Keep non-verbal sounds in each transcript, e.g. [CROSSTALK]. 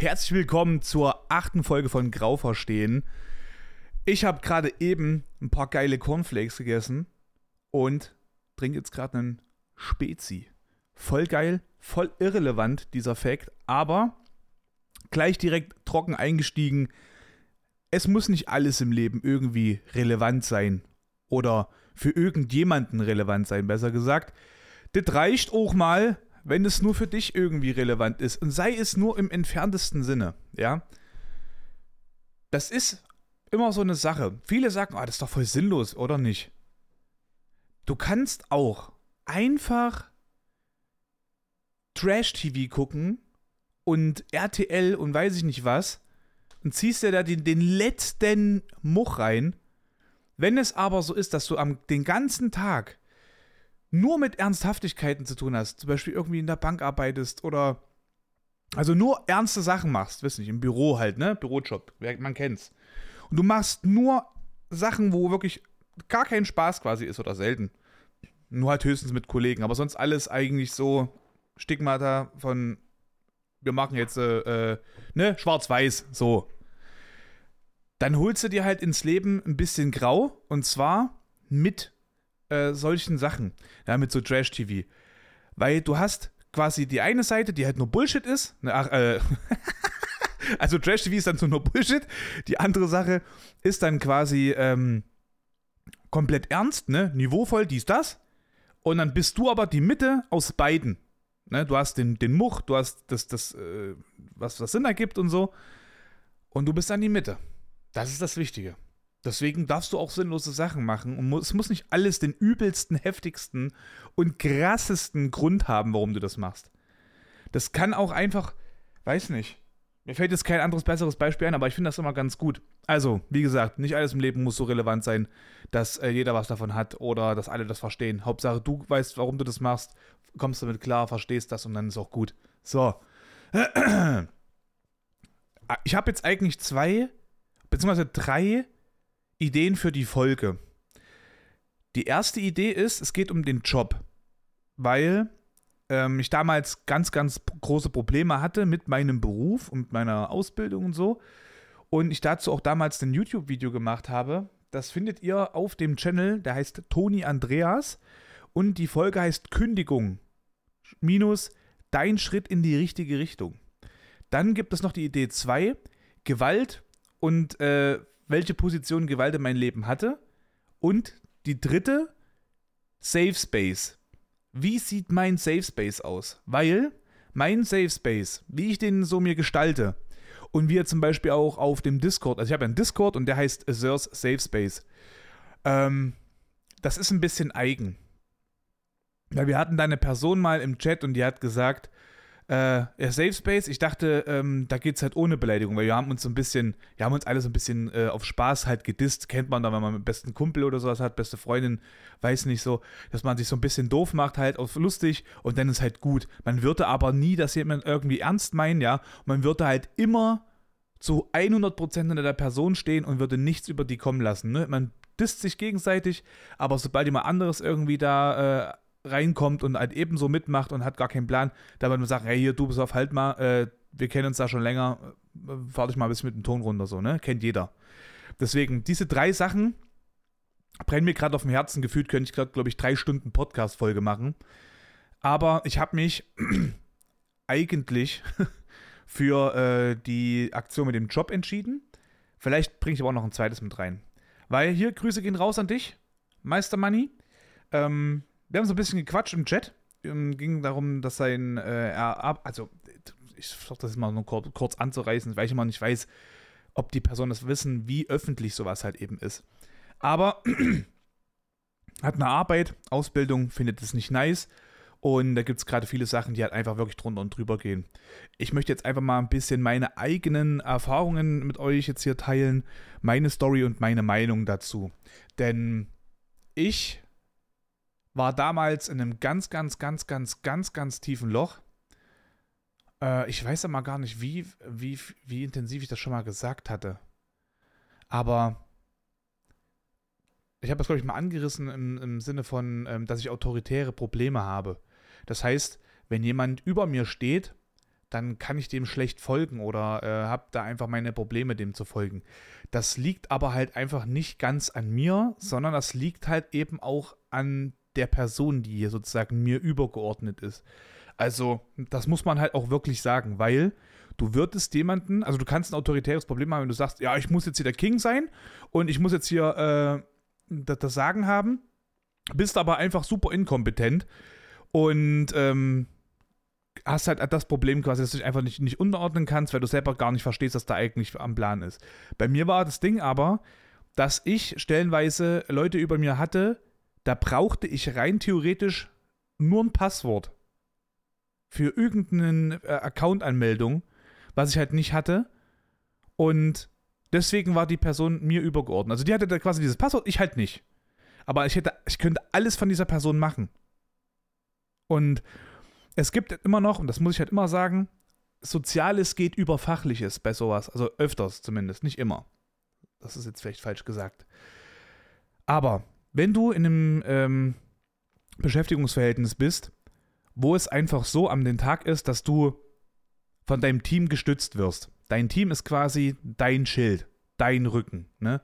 Herzlich willkommen zur achten Folge von Grau verstehen. Ich habe gerade eben ein paar geile Cornflakes gegessen und trinke jetzt gerade einen Spezi. Voll geil, voll irrelevant dieser Fakt, aber gleich direkt trocken eingestiegen. Es muss nicht alles im Leben irgendwie relevant sein oder für irgendjemanden relevant sein, besser gesagt. Das reicht auch mal, wenn es nur für dich irgendwie relevant ist und sei es nur im entferntesten Sinne, ja. Das ist immer so eine Sache. Viele sagen, ah, das ist doch voll sinnlos, oder nicht? Du kannst auch einfach Trash-TV gucken und RTL und weiß ich nicht was und ziehst dir da den, den letzten Much rein. Wenn es aber so ist, dass du am, den ganzen Tag nur mit Ernsthaftigkeiten zu tun hast, zum Beispiel irgendwie in der Bank arbeitest oder also nur ernste Sachen machst, weiß nicht, im Büro halt, ne? Bürojob, man kennt's. Und du machst nur Sachen, wo wirklich gar kein Spaß quasi ist oder selten. Nur halt höchstens mit Kollegen, aber sonst alles eigentlich so Stigmata von wir machen jetzt äh, äh, ne schwarz-weiß so. Dann holst du dir halt ins Leben ein bisschen grau und zwar mit äh, solchen Sachen. Ja, mit so Trash-TV. Weil du hast quasi die eine Seite, die halt nur Bullshit ist. Ne, ach, äh, [LAUGHS] also Trash-TV ist dann so nur Bullshit. Die andere Sache ist dann quasi ähm, komplett ernst, ne? Niveauvoll, dies, das. Und dann bist du aber die Mitte aus beiden. Ne? Du hast den, den Much, du hast das, das äh, was, das Sinn ergibt und so. Und du bist dann die Mitte. Das ist das Wichtige. Deswegen darfst du auch sinnlose Sachen machen und es muss nicht alles den übelsten, heftigsten und krassesten Grund haben, warum du das machst. Das kann auch einfach, weiß nicht. Mir fällt jetzt kein anderes besseres Beispiel ein, aber ich finde das immer ganz gut. Also, wie gesagt, nicht alles im Leben muss so relevant sein, dass äh, jeder was davon hat oder dass alle das verstehen. Hauptsache, du weißt, warum du das machst, kommst damit klar, verstehst das und dann ist auch gut. So. [CLEARS THROAT] Ich habe jetzt eigentlich zwei, beziehungsweise drei Ideen für die Folge. Die erste Idee ist, es geht um den Job, weil ähm, ich damals ganz, ganz große Probleme hatte mit meinem Beruf und meiner Ausbildung und so. Und ich dazu auch damals ein YouTube-Video gemacht habe. Das findet ihr auf dem Channel, der heißt Toni Andreas. Und die Folge heißt Kündigung minus dein Schritt in die richtige Richtung. Dann gibt es noch die Idee 2, Gewalt und äh, welche Position Gewalt in meinem Leben hatte. Und die dritte, Safe Space. Wie sieht mein Safe Space aus? Weil mein Safe Space, wie ich den so mir gestalte, und wie er zum Beispiel auch auf dem Discord, also ich habe einen Discord und der heißt Azur's Safe Space. Ähm, das ist ein bisschen eigen. Weil wir hatten da eine Person mal im Chat und die hat gesagt, äh, ja, Safe Space, ich dachte, ähm, da es halt ohne Beleidigung, weil wir haben uns so ein bisschen, wir haben uns alle so ein bisschen äh, auf Spaß halt gedisst, kennt man da, wenn man mit besten Kumpel oder sowas hat, beste Freundin, weiß nicht so, dass man sich so ein bisschen doof macht, halt auf lustig und dann ist halt gut. Man würde aber nie, dass jemand irgendwie ernst meinen, ja, man würde halt immer zu 100% hinter der Person stehen und würde nichts über die kommen lassen, ne? Man disst sich gegenseitig, aber sobald jemand anderes irgendwie da äh, reinkommt und halt ebenso mitmacht und hat gar keinen Plan, da wird man sagen, hey, hier, du bist auf halt mal, äh, wir kennen uns da schon länger, äh, fahr dich mal ein bisschen mit dem Ton runter, so, ne? Kennt jeder. Deswegen, diese drei Sachen brennen mir gerade auf dem Herzen. Gefühlt könnte ich gerade, glaube ich, drei Stunden Podcast-Folge machen. Aber ich habe mich [CLEARS THROAT] eigentlich [LAUGHS] für äh, die Aktion mit dem Job entschieden. Vielleicht bringe ich aber auch noch ein zweites mit rein. Weil hier, Grüße gehen raus an dich, Meister Money. Ähm, wir haben so ein bisschen gequatscht im Chat. Ähm, ging darum, dass sein, äh, er, also ich versuche das mal nur kurz, kurz anzureißen, weil ich immer nicht weiß, ob die Personen das wissen, wie öffentlich sowas halt eben ist. Aber [CLEARS THROAT] hat eine Arbeit, Ausbildung, findet es nicht nice. Und da gibt es gerade viele Sachen, die halt einfach wirklich drunter und drüber gehen. Ich möchte jetzt einfach mal ein bisschen meine eigenen Erfahrungen mit euch jetzt hier teilen, meine Story und meine Meinung dazu. Denn ich war damals in einem ganz, ganz, ganz, ganz, ganz, ganz tiefen Loch. Äh, ich weiß aber gar nicht, wie, wie, wie intensiv ich das schon mal gesagt hatte. Aber ich habe das, glaube ich, mal angerissen im, im Sinne von, ähm, dass ich autoritäre Probleme habe. Das heißt, wenn jemand über mir steht, dann kann ich dem schlecht folgen oder äh, habe da einfach meine Probleme, dem zu folgen. Das liegt aber halt einfach nicht ganz an mir, sondern das liegt halt eben auch an der Person, die hier sozusagen mir übergeordnet ist. Also, das muss man halt auch wirklich sagen, weil du würdest jemanden, also du kannst ein autoritäres Problem haben, wenn du sagst, ja, ich muss jetzt hier der King sein und ich muss jetzt hier äh, das, das Sagen haben, bist aber einfach super inkompetent und ähm, hast halt das Problem quasi, dass du dich einfach nicht, nicht unterordnen kannst, weil du selber gar nicht verstehst, was da eigentlich am Plan ist. Bei mir war das Ding aber, dass ich stellenweise Leute über mir hatte, da brauchte ich rein theoretisch nur ein Passwort für irgendeine äh, Account-Anmeldung, was ich halt nicht hatte. Und deswegen war die Person mir übergeordnet. Also die hatte da quasi dieses Passwort, ich halt nicht. Aber ich hätte, ich könnte alles von dieser Person machen. Und es gibt immer noch, und das muss ich halt immer sagen, Soziales geht über Fachliches bei sowas. Also öfters zumindest, nicht immer. Das ist jetzt vielleicht falsch gesagt. Aber wenn du in einem ähm, Beschäftigungsverhältnis bist, wo es einfach so am den Tag ist, dass du von deinem Team gestützt wirst. Dein Team ist quasi dein Schild, dein Rücken, ne?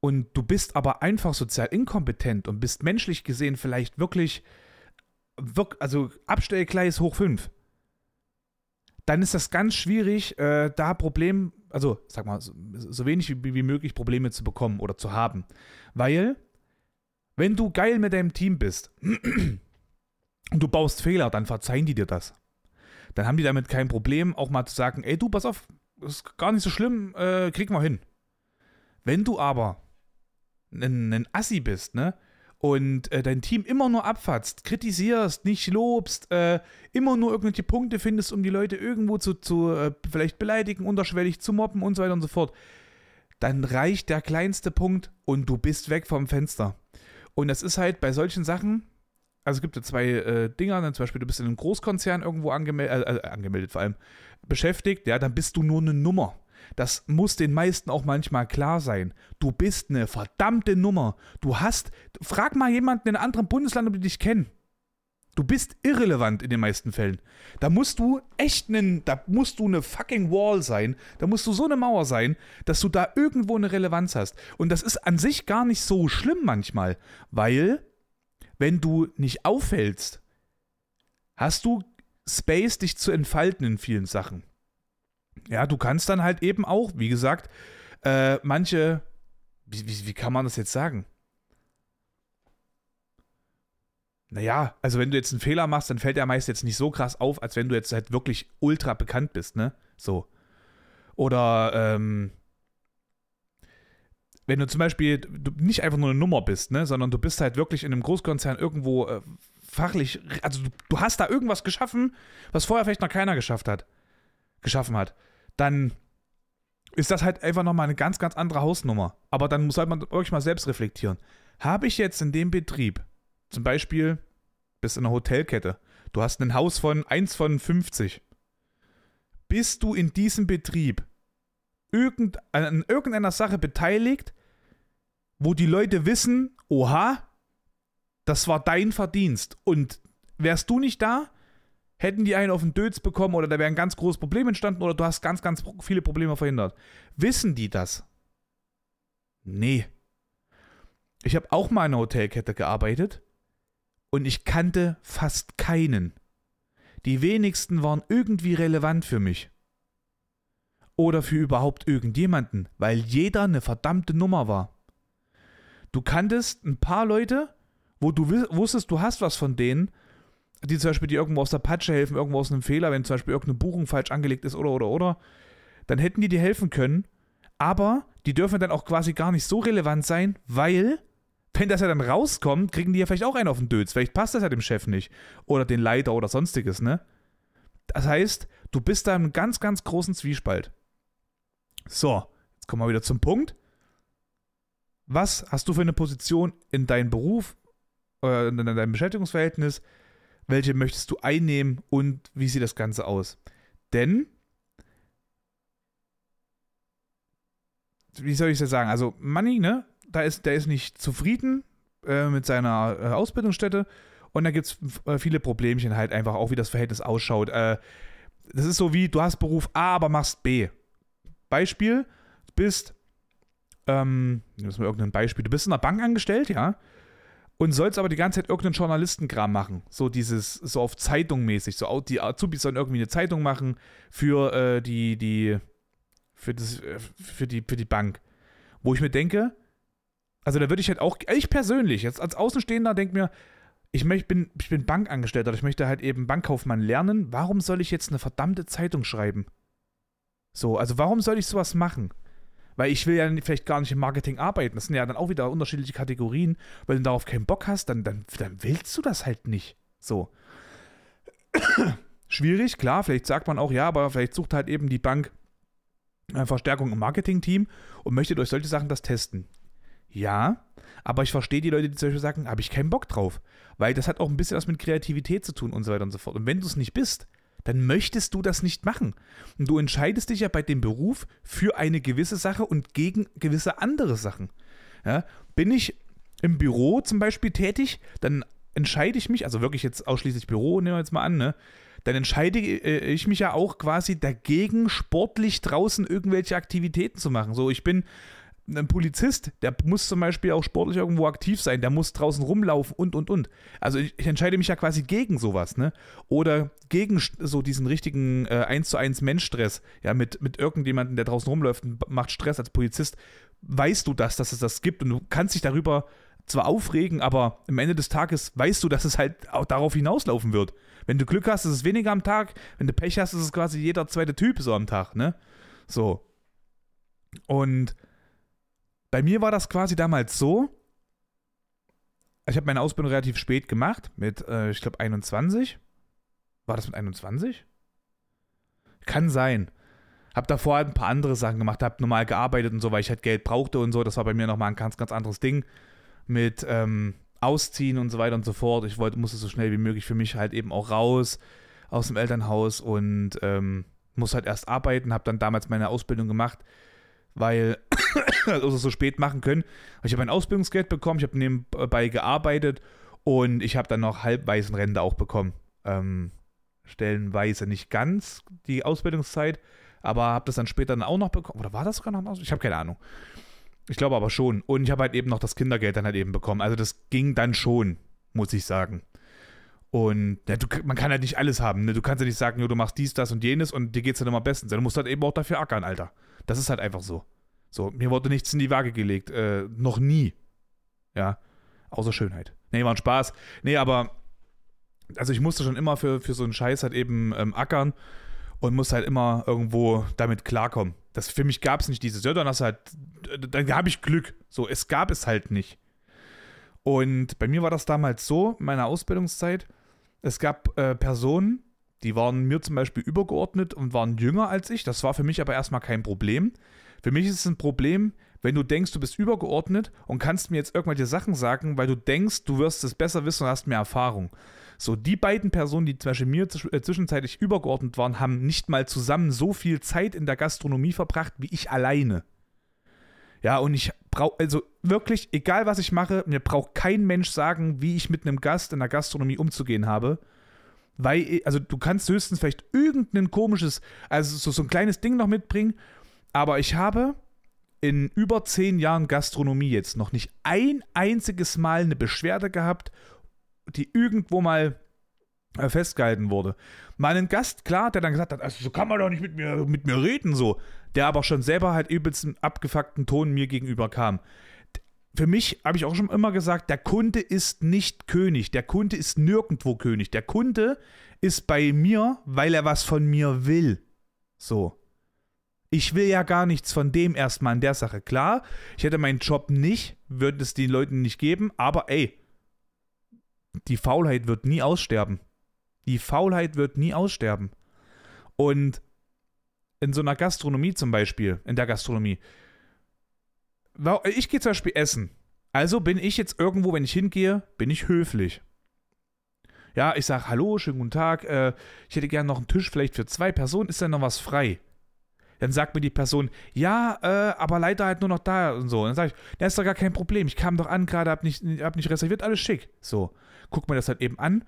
Und du bist aber einfach sozial inkompetent und bist menschlich gesehen vielleicht wirklich also Abstellgleis hoch 5, dann ist das ganz schwierig, äh, da Problem, also sag mal, so, so wenig wie, wie möglich Probleme zu bekommen oder zu haben. Weil, wenn du geil mit deinem Team bist und du baust Fehler, dann verzeihen die dir das. Dann haben die damit kein Problem, auch mal zu sagen, ey du, pass auf, ist gar nicht so schlimm, äh, kriegen wir hin. Wenn du aber ein, ein Assi bist, ne, und äh, dein Team immer nur abfatzt, kritisierst, nicht lobst, äh, immer nur irgendwelche Punkte findest, um die Leute irgendwo zu, zu äh, vielleicht beleidigen, unterschwellig zu mobben und so weiter und so fort, dann reicht der kleinste Punkt und du bist weg vom Fenster. Und das ist halt bei solchen Sachen, also es gibt ja zwei äh, Dinger, dann zum Beispiel du bist in einem Großkonzern irgendwo angeme äh, äh, angemeldet, vor allem beschäftigt, ja, dann bist du nur eine Nummer. Das muss den meisten auch manchmal klar sein. Du bist eine verdammte Nummer. Du hast, frag mal jemanden in einem anderen Bundesland, ob die dich kennen. Du bist irrelevant in den meisten Fällen. Da musst du echt einen, da musst du eine fucking Wall sein. Da musst du so eine Mauer sein, dass du da irgendwo eine Relevanz hast. Und das ist an sich gar nicht so schlimm manchmal, weil, wenn du nicht auffällst, hast du Space, dich zu entfalten in vielen Sachen. Ja, du kannst dann halt eben auch, wie gesagt, äh, manche, wie, wie, wie kann man das jetzt sagen? Naja, also wenn du jetzt einen Fehler machst, dann fällt der meist jetzt nicht so krass auf, als wenn du jetzt halt wirklich ultra bekannt bist, ne? So. Oder, ähm, wenn du zum Beispiel du nicht einfach nur eine Nummer bist, ne, sondern du bist halt wirklich in einem Großkonzern irgendwo äh, fachlich, also du, du, hast da irgendwas geschaffen, was vorher vielleicht noch keiner geschafft hat, geschaffen hat dann ist das halt einfach nochmal eine ganz, ganz andere Hausnummer. Aber dann muss halt man wirklich mal selbst reflektieren. Habe ich jetzt in dem Betrieb, zum Beispiel, bist in einer Hotelkette, du hast ein Haus von 1 von 50, bist du in diesem Betrieb irgend, an irgendeiner Sache beteiligt, wo die Leute wissen, oha, das war dein Verdienst. Und wärst du nicht da, hätten die einen auf den Dötz bekommen oder da wäre ein ganz großes Problem entstanden oder du hast ganz, ganz viele Probleme verhindert. Wissen die das? Nee. Ich habe auch mal in einer Hotelkette gearbeitet und ich kannte fast keinen. Die wenigsten waren irgendwie relevant für mich. Oder für überhaupt irgendjemanden, weil jeder eine verdammte Nummer war. Du kanntest ein paar Leute, wo du wusstest, du hast was von denen, die zum Beispiel die irgendwo aus der Patsche helfen, irgendwo aus einem Fehler, wenn zum Beispiel irgendeine Buchung falsch angelegt ist oder oder oder, dann hätten die dir helfen können. Aber die dürfen dann auch quasi gar nicht so relevant sein, weil, wenn das ja dann rauskommt, kriegen die ja vielleicht auch einen auf den Dötz. Vielleicht passt das ja dem Chef nicht. Oder den Leiter oder sonstiges, ne? Das heißt, du bist da im ganz, ganz großen Zwiespalt. So, jetzt kommen wir wieder zum Punkt. Was hast du für eine Position in deinem Beruf, äh, in deinem Beschäftigungsverhältnis? Welche möchtest du einnehmen und wie sieht das Ganze aus. Denn, wie soll ich das sagen? Also, Money, ne? Da ist, der ist nicht zufrieden äh, mit seiner äh, Ausbildungsstätte und da gibt es äh, viele Problemchen halt einfach, auch wie das Verhältnis ausschaut. Äh, das ist so wie, du hast Beruf A, aber machst B. Beispiel, du bist, ähm, das mal irgendein Beispiel, du bist in der Bank angestellt, ja, und sollst aber die ganze Zeit irgendeinen Journalistenkram machen. So dieses, so auf Zeitung mäßig. So die Azubis sollen irgendwie eine Zeitung machen für äh, die, die, für das, äh, für die, für die Bank. Wo ich mir denke, also da würde ich halt auch, ich persönlich, jetzt als Außenstehender denke mir, ich, möcht, bin, ich bin Bankangestellter, ich möchte halt eben Bankkaufmann lernen. Warum soll ich jetzt eine verdammte Zeitung schreiben? So, also warum soll ich sowas machen? Weil ich will ja vielleicht gar nicht im Marketing arbeiten. Das sind ja dann auch wieder unterschiedliche Kategorien. Wenn du darauf keinen Bock hast, dann, dann, dann willst du das halt nicht. So. [COUGHS] Schwierig, klar, vielleicht sagt man auch, ja, aber vielleicht sucht halt eben die Bank Verstärkung im Marketing-Team und möchte durch solche Sachen das testen. Ja, aber ich verstehe die Leute, die zum Beispiel sagen, habe ich keinen Bock drauf. Weil das hat auch ein bisschen was mit Kreativität zu tun und so weiter und so fort. Und wenn du es nicht bist, dann möchtest du das nicht machen. Und du entscheidest dich ja bei dem Beruf für eine gewisse Sache und gegen gewisse andere Sachen. Ja, bin ich im Büro zum Beispiel tätig, dann entscheide ich mich, also wirklich jetzt ausschließlich Büro, nehmen wir jetzt mal an, ne? Dann entscheide äh, ich mich ja auch quasi dagegen, sportlich draußen irgendwelche Aktivitäten zu machen. So, ich bin ein Polizist, der muss zum Beispiel auch sportlich irgendwo aktiv sein, der muss draußen rumlaufen und und und. Also ich, ich entscheide mich ja quasi gegen sowas, ne? Oder gegen so diesen richtigen äh, 1 zu 1 Menschstress, ja, mit, mit irgendjemandem, der draußen rumläuft und macht Stress als Polizist, weißt du das, dass es das gibt und du kannst dich darüber zwar aufregen, aber am Ende des Tages weißt du, dass es halt auch darauf hinauslaufen wird. Wenn du Glück hast, ist es weniger am Tag, wenn du Pech hast, ist es quasi jeder zweite Typ so am Tag, ne? So. Und bei mir war das quasi damals so, ich habe meine Ausbildung relativ spät gemacht, mit, äh, ich glaube, 21. War das mit 21? Kann sein. Hab davor halt ein paar andere Sachen gemacht, hab normal gearbeitet und so, weil ich halt Geld brauchte und so. Das war bei mir nochmal ein ganz, ganz anderes Ding. Mit ähm, Ausziehen und so weiter und so fort. Ich wollte, musste so schnell wie möglich für mich halt eben auch raus aus dem Elternhaus und ähm, muss halt erst arbeiten. Hab dann damals meine Ausbildung gemacht weil also so spät machen können. Ich habe ein Ausbildungsgeld bekommen, ich habe nebenbei gearbeitet und ich habe dann noch halbweisen Rente auch bekommen. Ähm, stellenweise nicht ganz die Ausbildungszeit, aber habe das dann später dann auch noch bekommen. Oder war das sogar noch? Ich habe keine Ahnung. Ich glaube aber schon. Und ich habe halt eben noch das Kindergeld dann halt eben bekommen. Also das ging dann schon, muss ich sagen. Und ja, du, man kann halt nicht alles haben. Ne? Du kannst ja nicht sagen, du machst dies, das und jenes und dir geht es dann immer bestens. Du musst halt eben auch dafür ackern, Alter. Das ist halt einfach so. So, mir wurde nichts in die Waage gelegt. Äh, noch nie. Ja. Außer Schönheit. Nee, war ein Spaß. Nee, aber. Also ich musste schon immer für, für so einen Scheiß halt eben ähm, ackern und musste halt immer irgendwo damit klarkommen. Das, für mich gab es nicht dieses, ja, dann hast halt, dann habe ich Glück. So, es gab es halt nicht. Und bei mir war das damals so, in meiner Ausbildungszeit, es gab äh, Personen, die waren mir zum Beispiel übergeordnet und waren jünger als ich. Das war für mich aber erstmal kein Problem. Für mich ist es ein Problem, wenn du denkst, du bist übergeordnet und kannst mir jetzt irgendwelche Sachen sagen, weil du denkst, du wirst es besser wissen und hast mehr Erfahrung. So, die beiden Personen, die zum Beispiel mir äh, zwischenzeitlich übergeordnet waren, haben nicht mal zusammen so viel Zeit in der Gastronomie verbracht wie ich alleine. Ja, und ich brauche, also wirklich, egal was ich mache, mir braucht kein Mensch sagen, wie ich mit einem Gast in der Gastronomie umzugehen habe weil, also du kannst höchstens vielleicht irgendein komisches, also so, so ein kleines Ding noch mitbringen, aber ich habe in über zehn Jahren Gastronomie jetzt noch nicht ein einziges Mal eine Beschwerde gehabt, die irgendwo mal äh, festgehalten wurde. Ein Gast, klar, der dann gesagt hat, also so kann man doch nicht mit mir, mit mir reden, so, der aber schon selber halt übelst einen abgefuckten Ton mir gegenüber kam für mich habe ich auch schon immer gesagt, der Kunde ist nicht König. Der Kunde ist nirgendwo König. Der Kunde ist bei mir, weil er was von mir will. So. Ich will ja gar nichts von dem erstmal in der Sache. Klar, ich hätte meinen Job nicht, würde es den Leuten nicht geben, aber ey, die Faulheit wird nie aussterben. Die Faulheit wird nie aussterben. Und in so einer Gastronomie zum Beispiel, in der Gastronomie, ich gehe zum Beispiel essen. Also bin ich jetzt irgendwo, wenn ich hingehe, bin ich höflich. Ja, ich sage, hallo, schönen guten Tag, äh, ich hätte gerne noch einen Tisch vielleicht für zwei Personen, ist da noch was frei? Dann sagt mir die Person, ja, äh, aber leider halt nur noch da und so. Und dann sage ich, das ist doch gar kein Problem, ich kam doch an, gerade hab nicht, hab nicht reserviert, alles schick. So. gucke mir das halt eben an.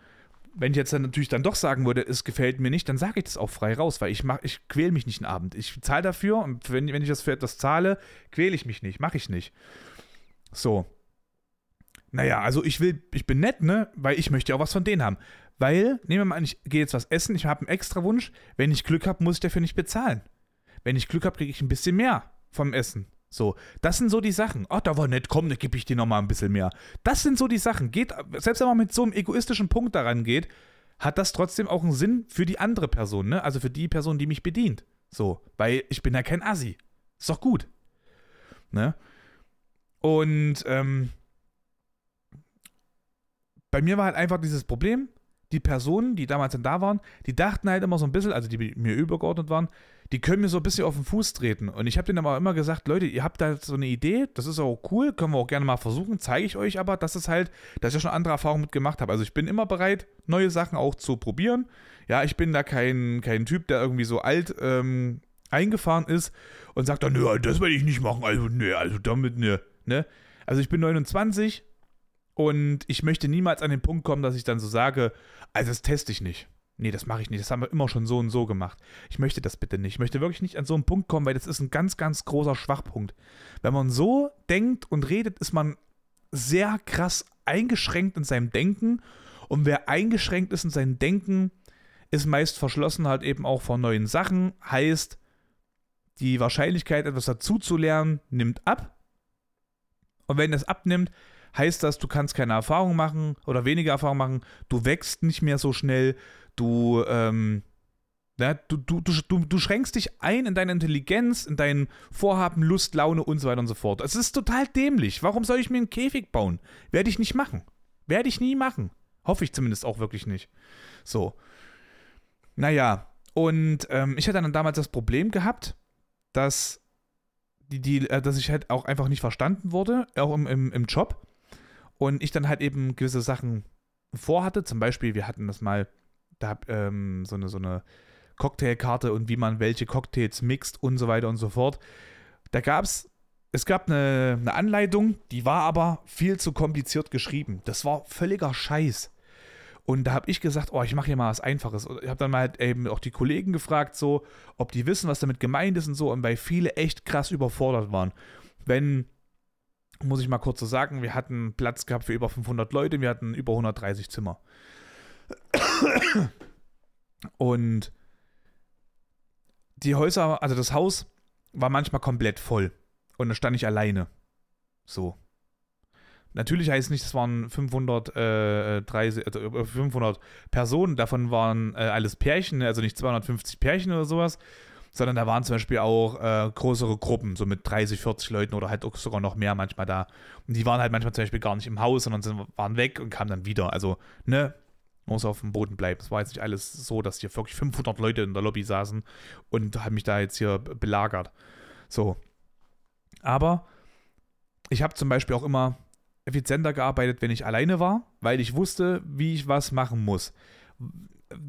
Wenn ich jetzt dann natürlich dann doch sagen würde, es gefällt mir nicht, dann sage ich das auch frei raus, weil ich mach, ich quäle mich nicht einen Abend. Ich zahle dafür und wenn, wenn ich das für etwas zahle, quäle ich mich nicht, mache ich nicht. So. Naja, also ich will, ich bin nett, ne? Weil ich möchte ja auch was von denen haben. Weil, nehmen wir mal an, ich gehe jetzt was essen, ich habe einen extra Wunsch. Wenn ich Glück habe, muss ich dafür nicht bezahlen. Wenn ich Glück habe, kriege ich ein bisschen mehr vom Essen. So, das sind so die Sachen. Ach, da war nett, komm, da gebe ich dir nochmal ein bisschen mehr. Das sind so die Sachen. Geht, selbst wenn man mit so einem egoistischen Punkt daran geht, hat das trotzdem auch einen Sinn für die andere Person, ne? Also für die Person, die mich bedient. So, weil ich bin ja kein Assi. Ist doch gut. Ne? Und ähm, bei mir war halt einfach dieses Problem, die Personen, die damals dann da waren, die dachten halt immer so ein bisschen, also die mir übergeordnet waren, die können mir so ein bisschen auf den Fuß treten. Und ich habe denen aber immer gesagt, Leute, ihr habt da so eine Idee, das ist auch cool, können wir auch gerne mal versuchen, zeige ich euch aber, dass es halt, dass ich schon andere Erfahrungen mit gemacht habe. Also ich bin immer bereit, neue Sachen auch zu probieren. Ja, ich bin da kein, kein Typ, der irgendwie so alt ähm, eingefahren ist und sagt dann, nö, das werde ich nicht machen, also nö, also damit, nö, ne? Also ich bin 29, und ich möchte niemals an den Punkt kommen, dass ich dann so sage, also das teste ich nicht. Nee, das mache ich nicht. Das haben wir immer schon so und so gemacht. Ich möchte das bitte nicht. Ich möchte wirklich nicht an so einen Punkt kommen, weil das ist ein ganz, ganz großer Schwachpunkt. Wenn man so denkt und redet, ist man sehr krass eingeschränkt in seinem Denken. Und wer eingeschränkt ist in seinem Denken, ist meist verschlossen halt eben auch vor neuen Sachen. Heißt, die Wahrscheinlichkeit, etwas dazuzulernen, nimmt ab. Und wenn es abnimmt, heißt das, du kannst keine Erfahrung machen oder weniger Erfahrung machen, du wächst nicht mehr so schnell, du, ähm, ja, du, du, du, du, schränkst dich ein in deine Intelligenz, in dein Vorhaben, Lust, Laune und so weiter und so fort. Es ist total dämlich. Warum soll ich mir einen Käfig bauen? Werde ich nicht machen. Werde ich nie machen. Hoffe ich zumindest auch wirklich nicht. So. Naja, und ähm, ich hatte dann damals das Problem gehabt, dass, die, die, äh, dass ich halt auch einfach nicht verstanden wurde, auch im, im, im Job. Und ich dann halt eben gewisse Sachen vorhatte. Zum Beispiel, wir hatten das mal, da ähm, so eine, so eine Cocktailkarte und wie man welche Cocktails mixt und so weiter und so fort. Da gab es, es gab eine, eine Anleitung, die war aber viel zu kompliziert geschrieben. Das war völliger Scheiß. Und da habe ich gesagt, oh, ich mache hier mal was Einfaches. Und ich habe dann mal halt eben auch die Kollegen gefragt, so, ob die wissen, was damit gemeint ist und so. Und weil viele echt krass überfordert waren. Wenn muss ich mal kurz so sagen, wir hatten Platz gehabt für über 500 Leute, wir hatten über 130 Zimmer. Und die Häuser, also das Haus war manchmal komplett voll. Und da stand ich alleine. So. Natürlich heißt es nicht, es waren 530, äh, also 500 Personen, davon waren äh, alles Pärchen, also nicht 250 Pärchen oder sowas, sondern da waren zum Beispiel auch äh, größere Gruppen, so mit 30, 40 Leuten oder halt auch sogar noch mehr manchmal da. Und die waren halt manchmal zum Beispiel gar nicht im Haus, sondern sind, waren weg und kamen dann wieder. Also, ne, muss auf dem Boden bleiben. Es war jetzt nicht alles so, dass hier wirklich 500 Leute in der Lobby saßen und haben mich da jetzt hier belagert. So. Aber ich habe zum Beispiel auch immer effizienter gearbeitet, wenn ich alleine war, weil ich wusste, wie ich was machen muss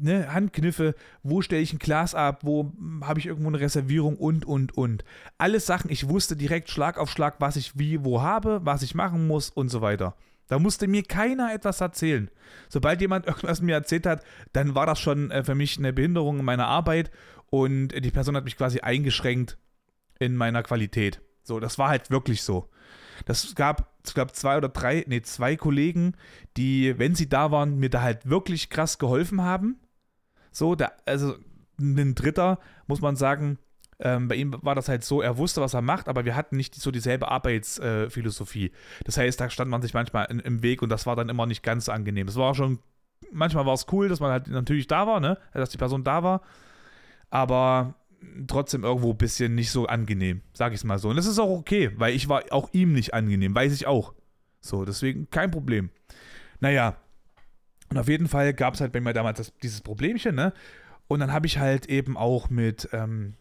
ne, Handkniffe, wo stelle ich ein Glas ab, wo habe ich irgendwo eine Reservierung und, und, und. Alles Sachen, ich wusste direkt Schlag auf Schlag, was ich wie, wo habe, was ich machen muss und so weiter. Da musste mir keiner etwas erzählen. Sobald jemand [LAUGHS] irgendwas mir erzählt hat, dann war das schon äh, für mich eine Behinderung in meiner Arbeit und die Person hat mich quasi eingeschränkt in meiner Qualität. So, das war halt wirklich so. Das gab, ich glaube, zwei oder drei, nee, zwei Kollegen, die, wenn sie da waren, mir da halt wirklich krass geholfen haben. So, da, also ein Dritter, muss man sagen, ähm, bei ihm war das halt so, er wusste, was er macht, aber wir hatten nicht so dieselbe Arbeitsphilosophie. Äh, das heißt, da stand man sich manchmal in, im Weg und das war dann immer nicht ganz so angenehm. Es war schon, manchmal war es cool, dass man halt natürlich da war, ne? dass die Person da war, aber trotzdem irgendwo ein bisschen nicht so angenehm, sag ich es mal so. Und das ist auch okay, weil ich war auch ihm nicht angenehm, weiß ich auch. So, deswegen kein Problem. Naja, und auf jeden Fall gab es halt bei mir damals das, dieses Problemchen, ne? Und dann habe ich halt eben auch mit ähm,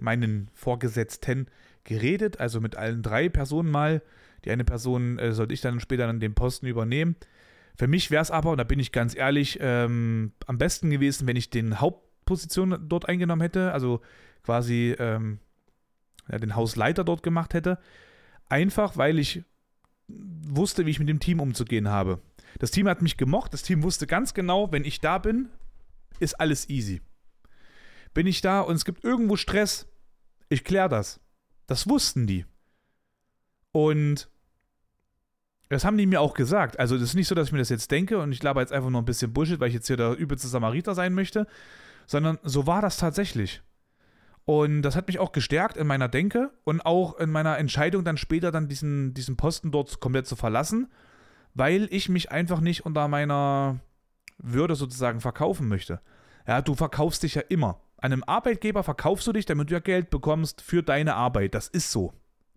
meinen Vorgesetzten geredet, also mit allen drei Personen mal. Die eine Person äh, sollte ich dann später dann den Posten übernehmen. Für mich wäre es aber, und da bin ich ganz ehrlich, ähm, am besten gewesen, wenn ich den Haupt Position dort eingenommen hätte, also quasi ähm, ja, den Hausleiter dort gemacht hätte. Einfach, weil ich wusste, wie ich mit dem Team umzugehen habe. Das Team hat mich gemocht, das Team wusste ganz genau, wenn ich da bin, ist alles easy. Bin ich da und es gibt irgendwo Stress, ich kläre das. Das wussten die. Und das haben die mir auch gesagt. Also, das ist nicht so, dass ich mir das jetzt denke und ich glaube jetzt einfach nur ein bisschen Bullshit, weil ich jetzt hier der übelste Samariter sein möchte, sondern so war das tatsächlich. Und das hat mich auch gestärkt in meiner Denke und auch in meiner Entscheidung, dann später dann diesen, diesen Posten dort komplett zu verlassen, weil ich mich einfach nicht unter meiner Würde sozusagen verkaufen möchte. Ja, du verkaufst dich ja immer. Einem Arbeitgeber verkaufst du dich, damit du ja Geld bekommst für deine Arbeit. Das ist so.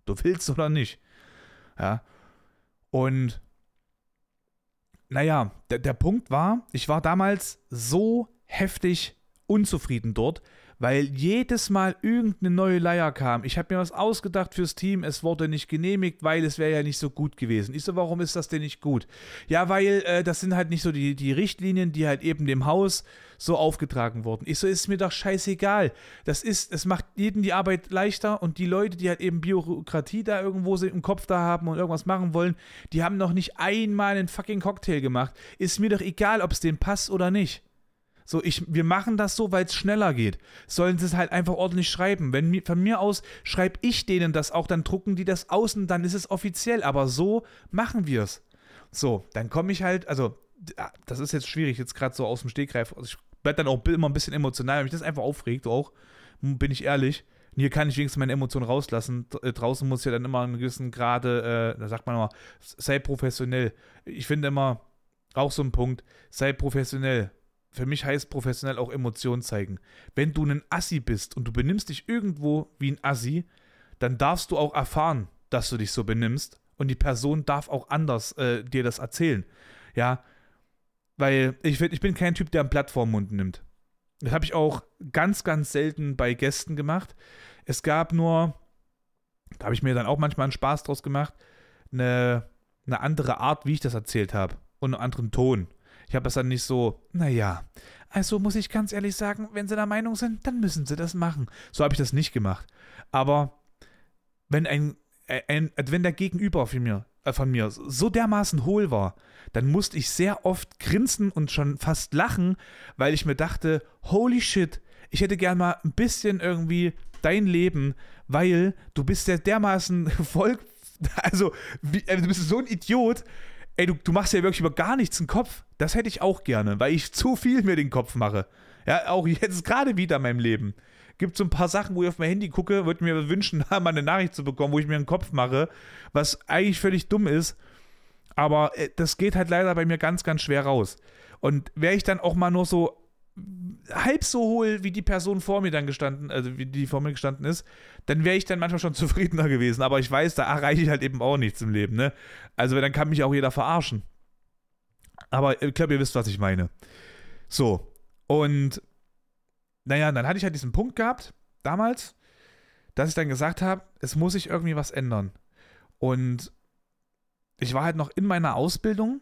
Du willst oder nicht. Ja. Und naja, der, der Punkt war, ich war damals so heftig unzufrieden dort, weil jedes Mal irgendeine neue Leier kam. Ich habe mir was ausgedacht fürs Team, es wurde nicht genehmigt, weil es wäre ja nicht so gut gewesen. Ich so, warum ist das denn nicht gut? Ja, weil äh, das sind halt nicht so die, die Richtlinien, die halt eben dem Haus so aufgetragen wurden. Ich so, ist mir doch scheißegal. Das ist, es macht jedem die Arbeit leichter und die Leute, die halt eben Bürokratie da irgendwo im Kopf da haben und irgendwas machen wollen, die haben noch nicht einmal einen fucking Cocktail gemacht. Ist mir doch egal, ob es denen passt oder nicht. So, ich, wir machen das so, weil es schneller geht. Sollen sie es halt einfach ordentlich schreiben. Wenn von mir aus schreibe ich denen das auch, dann drucken die das aus und dann ist es offiziell. Aber so machen wir es. So, dann komme ich halt, also, das ist jetzt schwierig, jetzt gerade so aus dem Stegreif. Also ich werde dann auch immer ein bisschen emotional, weil mich das einfach aufregt auch. Bin ich ehrlich. Hier kann ich wenigstens meine Emotionen rauslassen. Äh, draußen muss ja dann immer einen gewissen Grade, äh, da sagt man immer, sei professionell. Ich finde immer, auch so ein Punkt, sei professionell für mich heißt professionell auch Emotionen zeigen. Wenn du ein Assi bist und du benimmst dich irgendwo wie ein Assi, dann darfst du auch erfahren, dass du dich so benimmst und die Person darf auch anders äh, dir das erzählen. Ja, weil ich, ich bin kein Typ, der ein Blatt vorm Mund nimmt. Das habe ich auch ganz, ganz selten bei Gästen gemacht. Es gab nur, da habe ich mir dann auch manchmal einen Spaß draus gemacht, eine, eine andere Art, wie ich das erzählt habe und einen anderen Ton. Ich habe das dann nicht so, naja, also muss ich ganz ehrlich sagen, wenn sie der Meinung sind, dann müssen sie das machen. So habe ich das nicht gemacht. Aber wenn ein, ein, wenn der Gegenüber von mir, äh, von mir so dermaßen hohl war, dann musste ich sehr oft grinsen und schon fast lachen, weil ich mir dachte, holy shit, ich hätte gern mal ein bisschen irgendwie dein Leben, weil du bist ja dermaßen [LAUGHS] voll, also wie, äh, du bist so ein Idiot, ey, du, du machst ja wirklich über gar nichts einen Kopf. Das hätte ich auch gerne, weil ich zu viel mir den Kopf mache. Ja, auch jetzt [LAUGHS] gerade wieder in meinem Leben. Gibt so ein paar Sachen, wo ich auf mein Handy gucke, würde mir wünschen, [LAUGHS] mal eine Nachricht zu bekommen, wo ich mir einen Kopf mache, was eigentlich völlig dumm ist. Aber äh, das geht halt leider bei mir ganz, ganz schwer raus. Und wäre ich dann auch mal nur so halb so hohl, wie die Person vor mir dann gestanden, also wie die vor mir gestanden ist, dann wäre ich dann manchmal schon [LAUGHS] zufriedener gewesen. Aber ich weiß, da erreiche ich halt eben auch nichts im Leben, ne? Also dann kann mich auch jeder verarschen. Aber ich glaube, ihr wisst, was ich meine. So. Und naja, dann hatte ich halt diesen Punkt gehabt, damals, dass ich dann gesagt habe, es muss sich irgendwie was ändern. Und ich war halt noch in meiner Ausbildung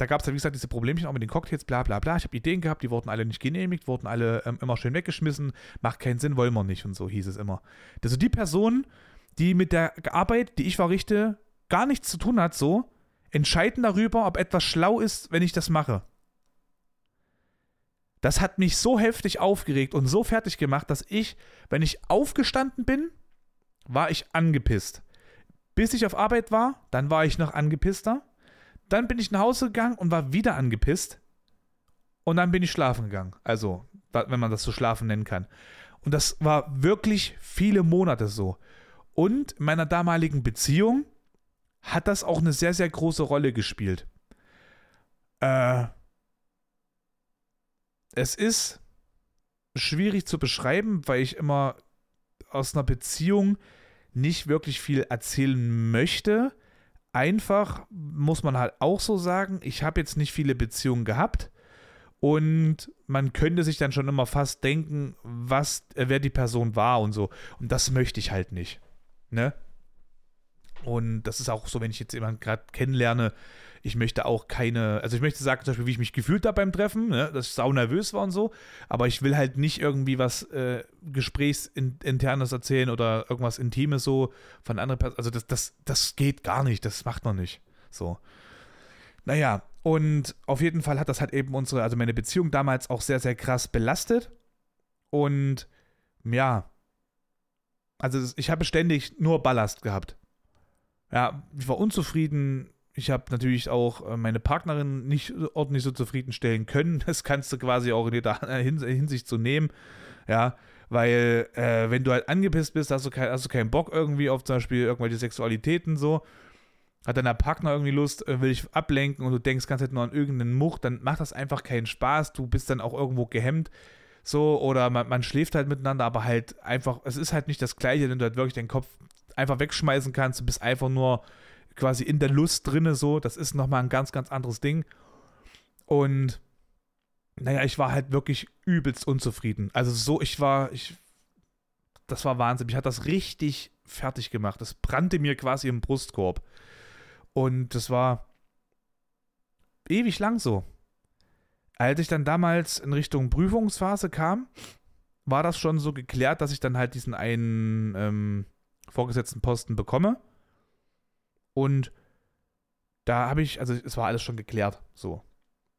da gab es ja, wie gesagt, diese Problemchen auch mit den Cocktails, bla bla bla. Ich habe Ideen gehabt, die wurden alle nicht genehmigt, wurden alle ähm, immer schön weggeschmissen. Macht keinen Sinn, wollen wir nicht und so hieß es immer. Also die Person, die mit der Arbeit, die ich verrichte, gar nichts zu tun hat, so, entscheiden darüber, ob etwas schlau ist, wenn ich das mache. Das hat mich so heftig aufgeregt und so fertig gemacht, dass ich, wenn ich aufgestanden bin, war ich angepisst. Bis ich auf Arbeit war, dann war ich noch angepisster. Dann bin ich nach Hause gegangen und war wieder angepisst. Und dann bin ich schlafen gegangen. Also, wenn man das so schlafen nennen kann. Und das war wirklich viele Monate so. Und in meiner damaligen Beziehung hat das auch eine sehr, sehr große Rolle gespielt. Äh, es ist schwierig zu beschreiben, weil ich immer aus einer Beziehung nicht wirklich viel erzählen möchte, einfach, muss man halt auch so sagen, ich habe jetzt nicht viele Beziehungen gehabt und man könnte sich dann schon immer fast denken, was, äh, wer die Person war und so. Und das möchte ich halt nicht. Ne? Und das ist auch so, wenn ich jetzt jemanden gerade kennenlerne, ich möchte auch keine, also ich möchte sagen zum Beispiel, wie ich mich gefühlt habe beim Treffen, ne, dass ich sau nervös war und so, aber ich will halt nicht irgendwie was äh, Gesprächsinternes erzählen oder irgendwas Intimes so von anderen Personen. Also das, das, das geht gar nicht, das macht man nicht. So. Naja, Und auf jeden Fall hat das halt eben unsere, also meine Beziehung damals auch sehr, sehr krass belastet. Und ja, also ich habe ständig nur Ballast gehabt. Ja, ich war unzufrieden. Ich habe natürlich auch äh, meine Partnerin nicht ordentlich so zufriedenstellen können. [LAUGHS] Das kannst du quasi auch in jeder [LAUGHS] Hinsicht so nehmen. Ja, weil äh, wenn du halt angepisst bist, hast du, kein, hast du keinen Bock irgendwie auf zum Beispiel irgendwelche Sexualitäten so hat dein Partner irgendwie Lust, äh, will ich ablenken und du denkst ganz halt nur an irgendeinen Much, dann macht das einfach keinen Spaß. Du bist dann auch irgendwo gehemmt. So, oder man, man schläft halt miteinander, aber halt einfach, es ist halt nicht das Gleiche, wenn du halt wirklich deinen Kopf einfach wegschmeißen kannst. Du bist einfach nur quasi in der Lust drinne, so. Das ist nochmal ein ganz, ganz anderes Ding. Und naja, ich war halt wirklich übelst unzufrieden. Also so, ich war, ich, das war Wahnsinn. Mich hat das richtig fertig gemacht. Das brannte mir quasi im Brustkorb. Und das war ewig lang so. Als ich dann damals in Richtung Prüfungsphase kam, war das schon so geklärt, dass ich dann halt diesen einen ähm, vorgesetzten Posten bekomme. Und da habe ich, also es war alles schon geklärt, so.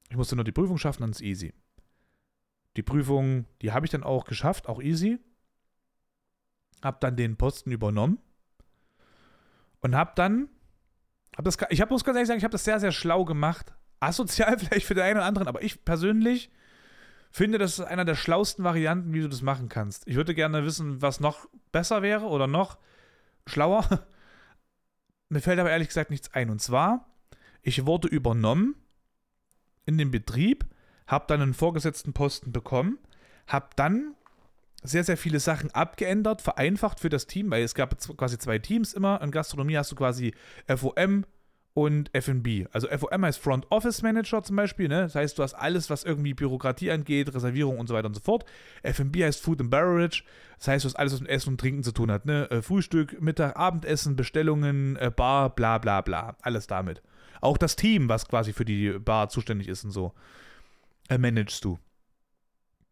Ich musste nur die Prüfung schaffen, dann ist easy. Die Prüfung, die habe ich dann auch geschafft, auch easy. Hab dann den Posten übernommen und hab dann hab das, ich habe muss ganz ehrlich sagen, ich habe das sehr, sehr schlau gemacht. Asozial [LAUGHS] vielleicht für den einen oder anderen, aber ich persönlich finde, das ist einer der schlauesten Varianten, wie du das machen kannst. Ich würde gerne wissen, was noch besser wäre oder noch schlauer. Mir fällt aber ehrlich gesagt nichts ein. Und zwar, ich wurde übernommen in den Betrieb, habe dann einen vorgesetzten Posten bekommen, habe dann sehr, sehr viele Sachen abgeändert, vereinfacht für das Team, weil es gab quasi zwei Teams immer. In Gastronomie hast du quasi FOM und FB. Also FOM heißt Front Office Manager zum Beispiel, ne? Das heißt, du hast alles, was irgendwie Bürokratie angeht, Reservierung und so weiter und so fort. FB heißt Food and Beverage. Das heißt, du hast alles, was mit Essen und Trinken zu tun hat, ne? Äh, Frühstück, Mittag, Abendessen, Bestellungen, äh, Bar, bla bla bla. Alles damit. Auch das Team, was quasi für die Bar zuständig ist und so, äh, managst du.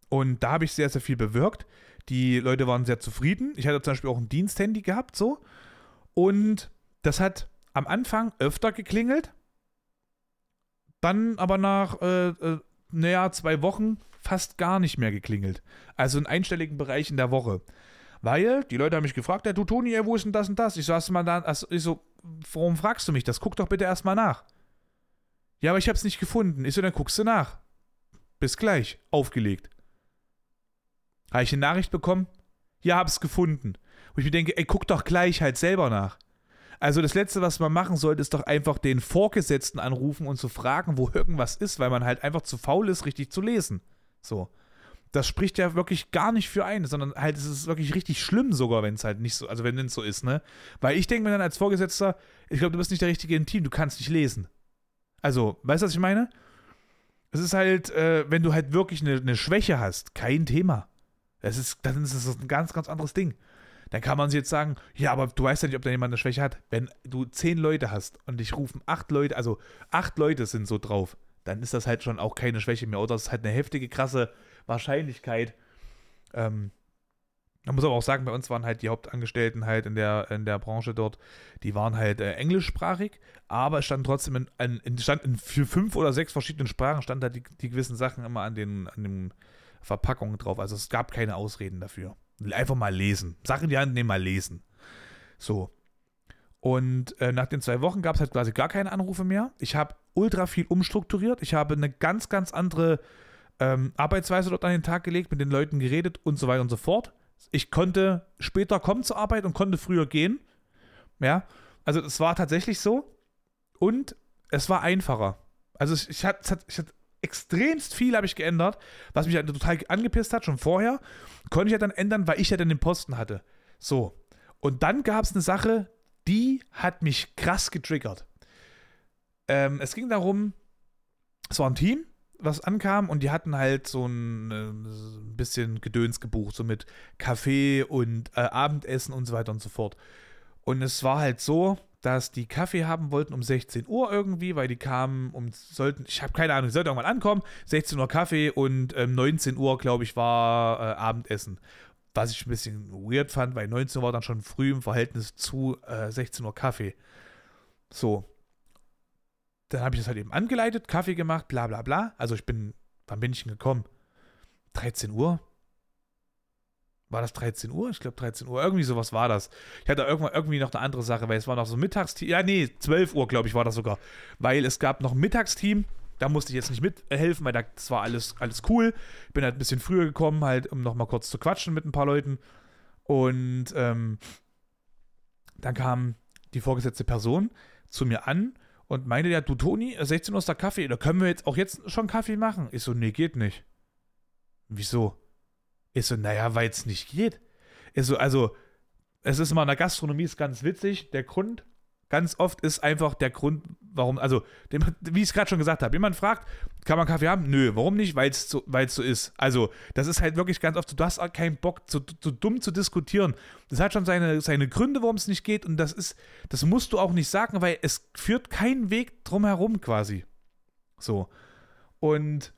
Und da habe ich sehr, sehr viel bewirkt. Die Leute waren sehr zufrieden. Ich hatte zum Beispiel auch ein Diensthandy gehabt, so. Und das hat am Anfang öfter geklingelt. Dann aber nach, äh, äh, naja, zwei Wochen fast gar nicht mehr geklingelt. Also in einstelligen Bereichen der Woche. Weil die Leute haben mich gefragt, ja, du Toni, wo ist denn das und das? Ich so, hast du mal da, also, ich so, warum fragst du mich das? Guck doch bitte erstmal nach. Ja, aber ich hab's nicht gefunden. Ich so, dann guckst du nach. Bis gleich. Aufgelegt. Habe ich eine Nachricht bekommen? Ja, hab's gefunden. Wo ich mir denke, ey, guck doch gleich halt selber nach. Also das Letzte, was man machen sollte, ist doch einfach den Vorgesetzten anrufen und zu fragen, wo irgendwas ist, weil man halt einfach zu faul ist, richtig zu lesen. So. Das spricht ja wirklich gar nicht für einen, sondern halt es ist wirklich richtig schlimm sogar, wenn es halt nicht so, also wenn es so ist, ne? Weil ich denke mir dann als Vorgesetzter, ich glaube, du bist nicht der Richtige im Team, du kannst nicht lesen. Also, weißt du, was ich meine? Es ist halt, äh, wenn du halt wirklich eine, eine Schwäche hast, kein Thema. Das ist, dann ist das ein ganz, ganz anderes Ding. Dann kann man jetzt sagen, ja, aber du weißt ja nicht, ob da jemand eine Schwäche hat. Wenn du zehn Leute hast und dich rufen acht Leute, also acht Leute sind so drauf, dann ist das halt schon auch keine Schwäche mehr. Oder es ist halt eine heftige, krasse Wahrscheinlichkeit. Ähm, man muss aber auch sagen, bei uns waren halt die Hauptangestellten halt in der, in der Branche dort, die waren halt äh, englischsprachig, aber es stand trotzdem in, in, stand in für fünf oder sechs verschiedenen Sprachen, stand da die, die gewissen Sachen immer an den, an dem Verpackung drauf. Also es gab keine Ausreden dafür. Einfach mal lesen. Sachen die Hand nehmen, mal lesen. So. Und äh, nach den zwei Wochen gab es halt quasi gar keine Anrufe mehr. Ich habe ultra viel umstrukturiert. Ich habe eine ganz, ganz andere ähm, Arbeitsweise dort an den Tag gelegt, mit den Leuten geredet und so weiter und so fort. Ich konnte später kommen zur Arbeit und konnte früher gehen. Ja, also es war tatsächlich so. Und es war einfacher. Also ich, ich hatte, ich hatte extremst viel habe ich geändert, was mich total angepisst hat, schon vorher. Konnte ich ja dann ändern, weil ich ja dann den Posten hatte. So. Und dann gab es eine Sache, die hat mich krass getriggert. Ähm, es ging darum, es war ein Team, was ankam und die hatten halt so ein, äh, bisschen Gedöns gebucht, so mit Kaffee und äh, Abendessen und so weiter und so fort. Und es war halt so, dass die Kaffee haben wollten um 16 Uhr irgendwie, weil die kamen um, sollten, ich habe keine Ahnung, die sollten irgendwann ankommen, 16 Uhr Kaffee und ähm, 19 Uhr, glaube ich, war äh, Abendessen. Was ich ein bisschen weird fand, weil 19 Uhr war dann schon früh im Verhältnis zu äh, 16 Uhr Kaffee. So. dann habe ich das halt eben angeleitet, Kaffee gemacht, bla bla bla. Also ich bin, wann bin ich denn gekommen? 13 Uhr? War das 13 Uhr? Ich glaube 13 Uhr. Irgendwie sowas war das. Ich hatte irgendwann irgendwie noch eine andere Sache, weil es war noch so Mittagsteam. Ja, nee, 12 Uhr, glaube ich, war das sogar. Weil es gab noch ein Mittagsteam. Da musste ich jetzt nicht mithelfen, weil das war alles, alles cool. Bin halt ein bisschen früher gekommen, halt, um nochmal kurz zu quatschen mit ein paar Leuten. Und ähm, dann kam die vorgesetzte Person zu mir an und meinte, ja, du Toni, 16 Uhr ist der Kaffee, da können wir jetzt auch jetzt schon Kaffee machen. Ich so, nee, geht nicht. Wieso? Ich so, naja, weil es nicht geht. Ich so, also, es ist immer in der Gastronomie ist ganz witzig. Der Grund, ganz oft ist einfach der Grund, warum, also, wie ich es gerade schon gesagt habe, jemand fragt, kann man Kaffee haben? Nö, warum nicht? Weil es so, so ist. Also, das ist halt wirklich ganz oft, du hast auch keinen Bock, so, so dumm zu diskutieren. Das hat schon seine, seine Gründe, warum es nicht geht und das ist, das musst du auch nicht sagen, weil es führt keinen Weg drumherum quasi. So. Und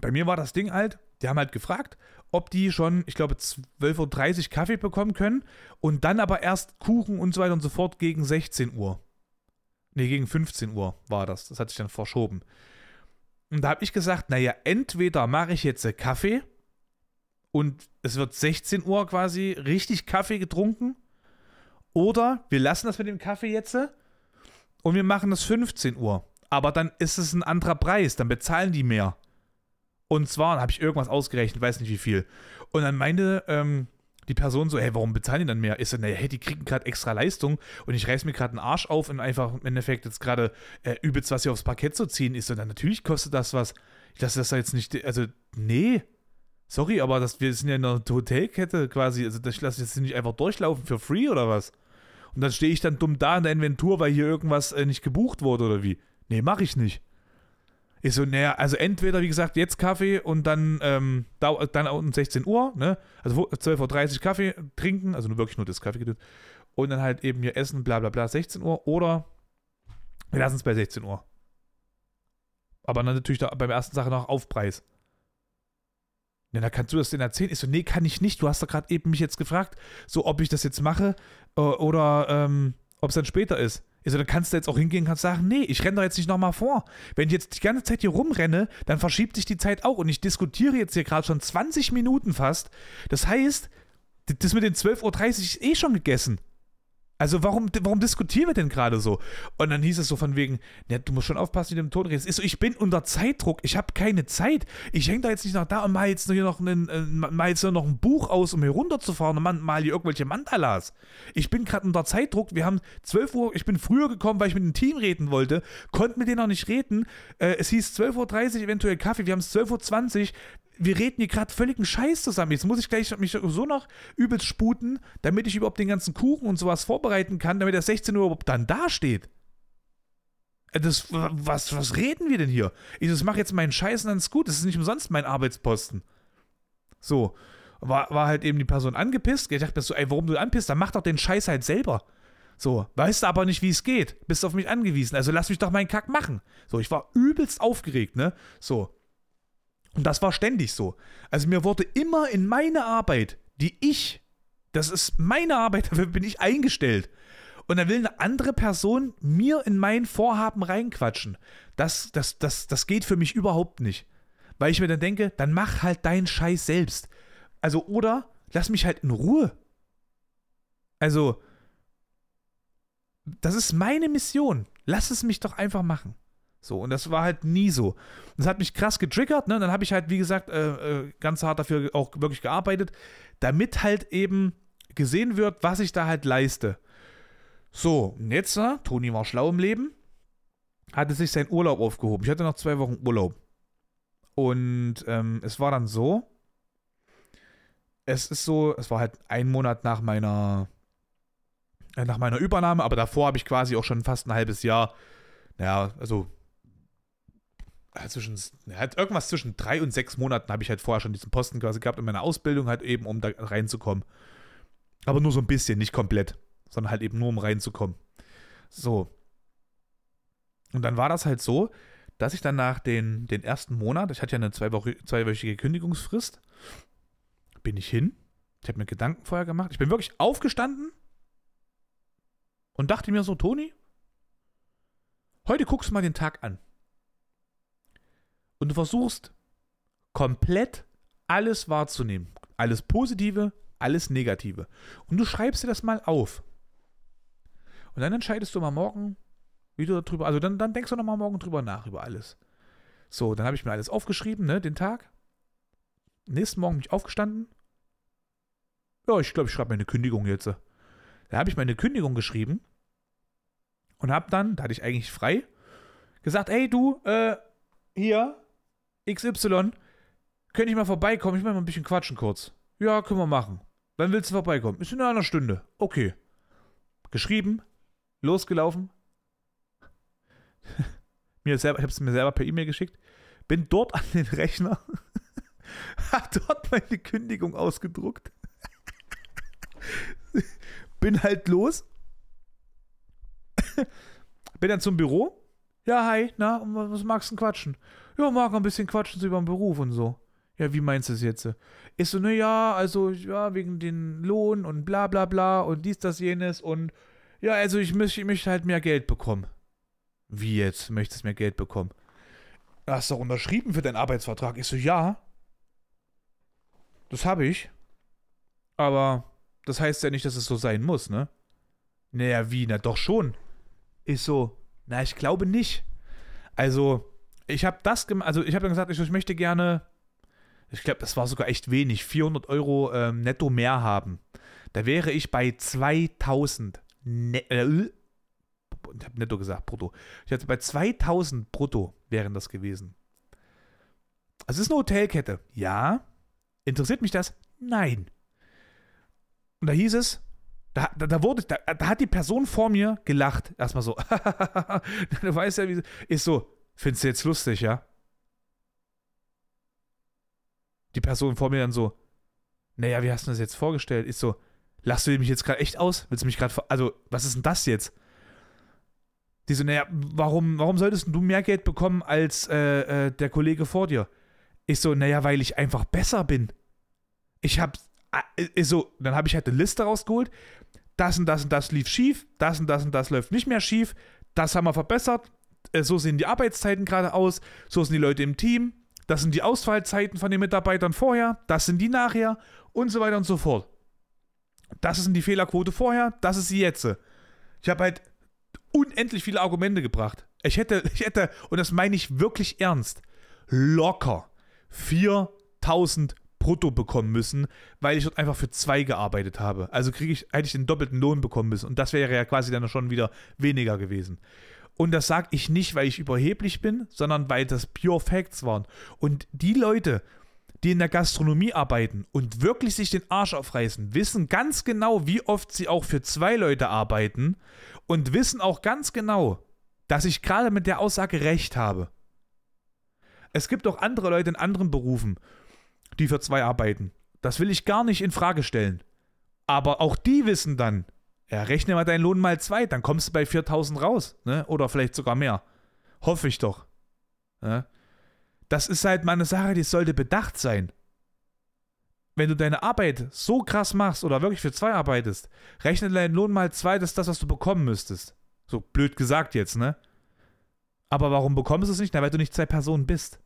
bei mir war das Ding halt, die haben halt gefragt, ob die schon, ich glaube, 12.30 Uhr Kaffee bekommen können und dann aber erst Kuchen und so weiter und so fort gegen 16 Uhr. Ne, gegen 15 Uhr war das. Das hat sich dann verschoben. Und da habe ich gesagt, naja, entweder mache ich jetzt Kaffee und es wird 16 Uhr quasi richtig Kaffee getrunken oder wir lassen das mit dem Kaffee jetzt und wir machen es 15 Uhr. Aber dann ist es ein anderer Preis, dann bezahlen die mehr. Und zwar habe ich irgendwas ausgerechnet, weiß nicht wie viel. Und dann meinte ähm, die Person so, hey, warum bezahlen die dann mehr? Ist naja, hey, die kriegen gerade extra Leistung und ich reiß mir gerade einen Arsch auf und einfach im Endeffekt jetzt gerade äh, übelst was hier aufs Parkett zu ziehen. Ist dann natürlich kostet das was. Ich lasse das jetzt nicht, also, nee. Sorry, aber das, wir sind ja in einer Hotelkette quasi. Also, ich lasse jetzt nicht einfach durchlaufen für free oder was? Und dann stehe ich dann dumm da in der Inventur, weil hier irgendwas äh, nicht gebucht wurde oder wie? Nee, mache ich nicht. Ich so, naja, also entweder, wie gesagt, jetzt Kaffee und dann, ähm, dann um 16 Uhr, ne? Also 12.30 Uhr Kaffee trinken, also nur wirklich nur das Kaffee geduld. Und dann halt eben hier essen, bla bla bla, 16 Uhr. Oder wir lassen es bei 16 Uhr. Aber dann natürlich da beim ersten Sache noch Aufpreis. Ja, da kannst du das denn erzählen? Ich so, nee, kann ich nicht. Du hast doch gerade eben mich jetzt gefragt, so ob ich das jetzt mache äh, oder ähm, ob es dann später ist. Also dann kannst du jetzt auch hingehen und kannst sagen, nee, ich renne da jetzt nicht nochmal vor. Wenn ich jetzt die ganze Zeit hier rumrenne, dann verschiebt sich die Zeit auch. Und ich diskutiere jetzt hier gerade schon 20 Minuten fast. Das heißt, das mit den 12.30 Uhr ist eh schon gegessen. Also warum, warum diskutieren wir denn gerade so? Und dann hieß es so von wegen, ja, du musst schon aufpassen, wie du im Ton redest. Ist so, ich bin unter Zeitdruck, ich habe keine Zeit. Ich hänge da jetzt nicht noch da und mal jetzt hier noch, einen, äh, mal jetzt noch ein Buch aus, um hier runterzufahren und mal hier irgendwelche Mandalas. Ich bin gerade unter Zeitdruck. Wir haben 12 Uhr, ich bin früher gekommen, weil ich mit dem Team reden wollte, konnte mit denen noch nicht reden. Äh, es hieß 12.30 Uhr eventuell Kaffee, wir haben es 12.20 Uhr wir reden hier gerade völligen Scheiß zusammen. Jetzt muss ich gleich mich so noch übelst sputen, damit ich überhaupt den ganzen Kuchen und sowas vorbereiten kann, damit der 16 Uhr überhaupt dann dasteht. Äh, das, was, was reden wir denn hier? Ich so, mach jetzt meinen Scheiß und dann ist gut. Das ist nicht umsonst mein Arbeitsposten. So. War, war halt eben die Person angepisst. Ich dachte mir so, ey, warum du anpisst? Dann mach doch den Scheiß halt selber. So, weißt du aber nicht, wie es geht. Bist auf mich angewiesen. Also lass mich doch meinen Kack machen. So, ich war übelst aufgeregt, ne? So. Und das war ständig so. Also mir wurde immer in meine Arbeit, die ich, das ist meine Arbeit, [LAUGHS] dafür bin ich eingestellt. Und dann will eine andere Person mir in mein Vorhaben reinquatschen. Das, das, das, das geht für mich überhaupt nicht. Weil ich mir dann denke, dann mach halt deinen Scheiß selbst. Also, oder lass mich halt in Ruhe. Also, das ist meine Mission. Lass es mich doch einfach machen. So, und das war halt nie so. Das hat mich krass getriggert, ne? Dann habe ich halt, wie gesagt, äh, äh, ganz hart dafür auch wirklich gearbeitet, damit halt eben gesehen wird, was ich da halt leiste. So, und jetzt, ne? Toni war schlau im Leben, hatte sich sein Urlaub aufgehoben. Ich hatte noch zwei Wochen Urlaub. Und ähm, es war dann so, es ist so, es war halt ein Monat nach meiner, äh, nach meiner Übernahme, aber davor habe ich quasi auch schon fast ein halbes Jahr, naja, also zwischen, halt irgendwas zwischen drei und sechs Monaten habe ich halt vorher schon diesen Posten quasi gehabt in meiner Ausbildung halt eben, um da reinzukommen. Aber nur so ein bisschen, nicht komplett, sondern halt eben nur, um reinzukommen. So. Und dann war das halt so, dass ich dann nach den, den ersten Monat, ich hatte ja eine zweiwöchige Kündigungsfrist, bin ich hin. Ich habe mir Gedanken vorher gemacht. Ich bin wirklich aufgestanden und dachte mir so, Toni, Heute guckst du mal den Tag an. Und du versuchst komplett alles wahrzunehmen. Alles Positive, alles Negative. Und du schreibst dir das mal auf. Und dann entscheidest du mal morgen, wie du darüber, also dann, dann denkst du nochmal morgen drüber nach, über alles. So, dann habe ich mir alles aufgeschrieben, ne, den Tag. Nächsten Morgen bin ich aufgestanden. Ja, ich glaube, ich schreibe meine Kündigung jetzt. Da habe ich meine Kündigung geschrieben und habe dann, da hatte ich eigentlich frei, gesagt, hey du, äh, hier, XY, könnte ich mal vorbeikommen? Ich will mal ein bisschen quatschen kurz. Ja, können wir machen. Wann willst du vorbeikommen? Ist in einer Stunde. Okay. Geschrieben, losgelaufen. [LAUGHS] mir selber, ich habe es mir selber per E-Mail geschickt. Bin dort an den Rechner. [LAUGHS] hab dort meine Kündigung ausgedruckt. [LAUGHS] Bin halt los. Bin dann zum Büro. Ja, hi, na, was magst du denn quatschen? Ja, mag ein bisschen quatschen so über den Beruf und so. Ja, wie meinst du es jetzt? Ist so, ne, ja, also, ja, wegen den Lohn und bla bla bla und dies, das, jenes und ja, also ich möchte, ich möchte halt mehr Geld bekommen. Wie jetzt? Möchtest du mehr Geld bekommen? Hast du doch unterschrieben für deinen Arbeitsvertrag? Ich so, ja. Das habe ich. Aber das heißt ja nicht, dass es so sein muss, ne? Naja, wie? Na doch schon. Ich so, na, ich glaube nicht. Also, ich habe das gemacht, also ich habe dann gesagt, ich, ich, möchte gerne, ich glaube, das war sogar echt wenig, 400 Euro ähm, netto mehr haben. Da wäre ich bei 2000 ne äh, ich habe netto gesagt, brutto. Ich hatte bei 2000 brutto wären das gewesen. Es ist eine Hotelkette. Ja. Interessiert mich das? Nein. Und da hieß es, da, da, da wurde, da, da, hat die Person vor mir gelacht. Erstmal so, [LAUGHS] du weißt ja, wie ist so, findest du jetzt lustig, ja? Die Person vor mir dann so, naja, wie hast du das jetzt vorgestellt? Ist so, lachst du mich jetzt gerade echt aus? Willst du mich gerade, also, was ist denn das jetzt? Die so, naja, warum, warum solltest du mehr Geld bekommen als äh, äh, der Kollege vor dir? Ich so, naja, weil ich einfach besser bin. Ich hab, äh, so, dann habe ich halt eine Liste rausgeholt. Das und das und das lief schief, das und das und das läuft nicht mehr schief, das haben wir verbessert, äh, so sehen die Arbeitszeiten gerade aus, so sind die Leute im Team, das sind die Ausfallzeiten von den Mitarbeitern vorher, das sind die nachher und so weiter und so fort. Das ist die Fehlerquote vorher, das ist sie jetzt. Ich habe halt unendlich viele Argumente gebracht. Ich hätte, [LAUGHS] ich hätte, und das meine ich wirklich ernst, locker 4000 brutto bekommen müssen, weil ich dort einfach für zwei gearbeitet habe. Also kriege ich, hätte ich den doppelten Lohn bekommen müssen. Und das wäre ja quasi dann schon wieder weniger gewesen. Und das sage ich nicht, weil ich überheblich bin, sondern weil das Pure Facts waren. Und die Leute, die in der Gastronomie arbeiten und wirklich sich den Arsch aufreißen, wissen ganz genau, wie oft sie auch für zwei Leute arbeiten und wissen auch ganz genau, dass ich gerade mit der Aussage recht habe. Es gibt auch andere Leute in anderen Berufen, die für zwei arbeiten. Das will ich gar nicht in Frage stellen. Aber auch die wissen dann, ja, rechne mal deinen Lohn mal zwei, dann kommst du bei 4000 raus, ne? Oder vielleicht sogar mehr. Hoffe ich doch. Ne? das ist halt mal eine Sache, die sollte bedacht sein. Wenn du deine Arbeit so krass machst oder wirklich für zwei arbeitest, rechne deinen Lohn mal zwei, das ist das, was du bekommen müsstest. So blöd gesagt jetzt, ne? Aber warum bekommst du es nicht? Na, weil du nicht zwei Personen bist.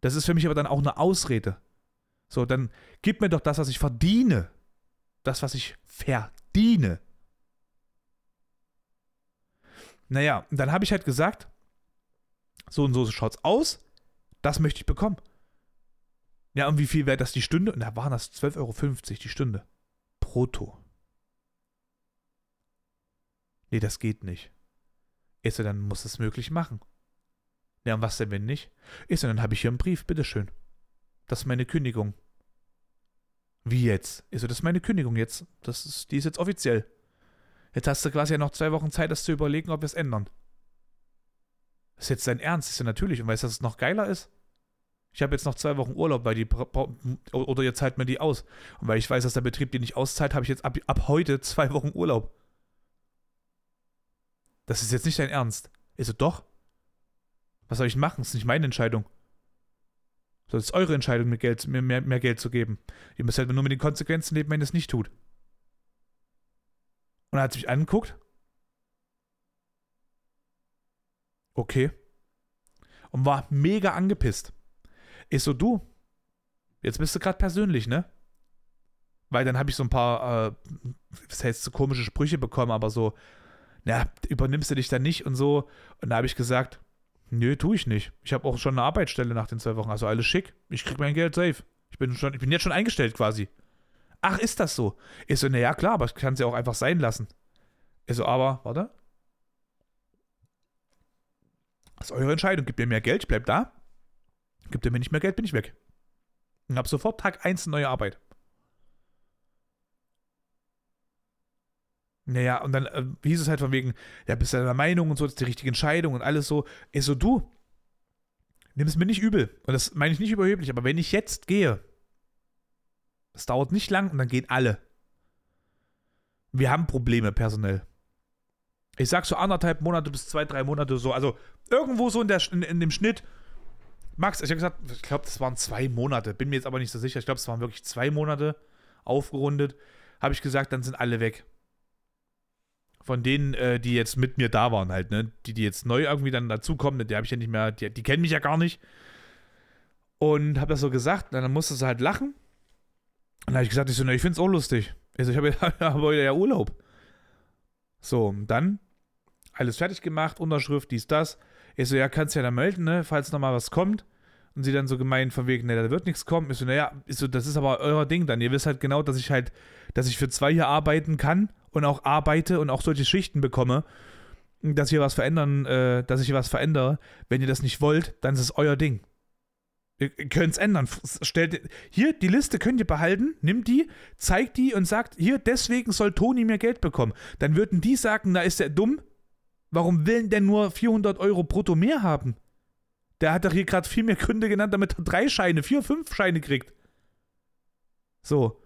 Das ist für mich aber dann auch eine Ausrede. So, dann gib mir doch das, was ich verdiene. Das, was ich verdiene. Naja, dann habe ich halt gesagt, so und so schaut's aus. Das möchte ich bekommen. Ja, und wie viel wäre das die Stunde? Und da waren das 12,50 Euro die Stunde. Brutto. Nee, das geht nicht. Ich so, dann muss es möglich machen. Ja, und was denn, wenn nicht? Ich so, dann habe ich hier einen Brief, bitteschön. Das ist meine Kündigung. Wie jetzt? Ich so, das ist meine Kündigung jetzt. Das ist, die ist jetzt offiziell. Jetzt hast du quasi ja noch zwei Wochen Zeit, das zu überlegen, ob wir es ändern. Das ist jetzt dein Ernst, ist ja natürlich. Und weißt du, dass es noch geiler ist? Ich habe jetzt noch zwei Wochen Urlaub, weil die oder ihr zahlt mir die aus. Und weil ich weiß, dass der Betrieb die nicht auszahlt, habe ich jetzt ab, ab heute zwei Wochen Urlaub. Das ist jetzt nicht dein Ernst. Ich so, doch. Was soll ich machen? Das ist nicht meine Entscheidung. Das ist eure Entscheidung, mir, Geld, mir mehr, mehr Geld zu geben. Ihr müsst halt nur mit den Konsequenzen leben, wenn ihr es nicht tut. Und er hat sich angeguckt Okay. Und war mega angepisst. Ich so, du, jetzt bist du gerade persönlich, ne? Weil dann habe ich so ein paar, äh, was heißt so komische Sprüche bekommen, aber so, na, übernimmst du dich dann nicht und so. Und da habe ich gesagt, nö, tue ich nicht. Ich habe auch schon eine Arbeitsstelle nach den zwei Wochen, also alles schick. Ich krieg mein Geld safe. Ich bin, schon, ich bin jetzt schon eingestellt quasi. Ach, ist das so? Ich so, naja, klar, aber ich kann es ja auch einfach sein lassen. Ich so, aber, warte. Das ist eure Entscheidung. Gebt mir mehr Geld, ich bleib da. Gibt ihr mir nicht mehr Geld, bin ich weg. Und hab sofort Tag 1 neue Arbeit. Naja, und dann äh, hieß es halt von wegen, ja, bist du deiner Meinung und so, das ist die richtige Entscheidung und alles so. Ich so, du, nimm es mir nicht übel. Und das meine ich nicht überheblich, aber wenn ich jetzt gehe, das dauert nicht lang und dann gehen alle. Wir haben Probleme personell. Ich sag so anderthalb Monate bis zwei, drei Monate so. Also irgendwo so in, der, in, in dem Schnitt. Max, ich habe gesagt, ich glaube, das waren zwei Monate. Bin mir jetzt aber nicht so sicher. Ich glaube, es waren wirklich zwei Monate aufgerundet. Habe ich gesagt, dann sind alle weg. Von denen, äh, die jetzt mit mir da waren, halt, ne? Die, die jetzt neu irgendwie dann dazukommen, die habe ich ja nicht mehr, die, die kennen mich ja gar nicht. Und habe das so gesagt, dann musste sie halt lachen. Und dann habe ich gesagt, ich so, na, ich finde es auch lustig. Ich so, ich habe ja, [LAUGHS] hab ja Urlaub. So, und dann alles fertig gemacht, Unterschrift, dies, das. Ich so, ja, kannst ja dann melden, ne, falls nochmal was kommt. Und sie dann so gemeint von wegen, ne, da wird nichts kommen. Ich so, naja, ich so, das ist aber euer Ding dann. Ihr wisst halt genau, dass ich halt, dass ich für zwei hier arbeiten kann und auch arbeite und auch solche Schichten bekomme, dass ich was verändern, äh, dass ich hier was verändere. Wenn ihr das nicht wollt, dann ist es euer Ding. Ihr könnt es ändern. Stellt, hier, die Liste könnt ihr behalten, nimmt die, zeigt die und sagt, hier, deswegen soll Toni mehr Geld bekommen. Dann würden die sagen, na, ist der dumm? Warum will der nur 400 Euro brutto mehr haben? Der hat doch hier gerade viel mehr Gründe genannt, damit er drei Scheine, vier, fünf Scheine kriegt. So.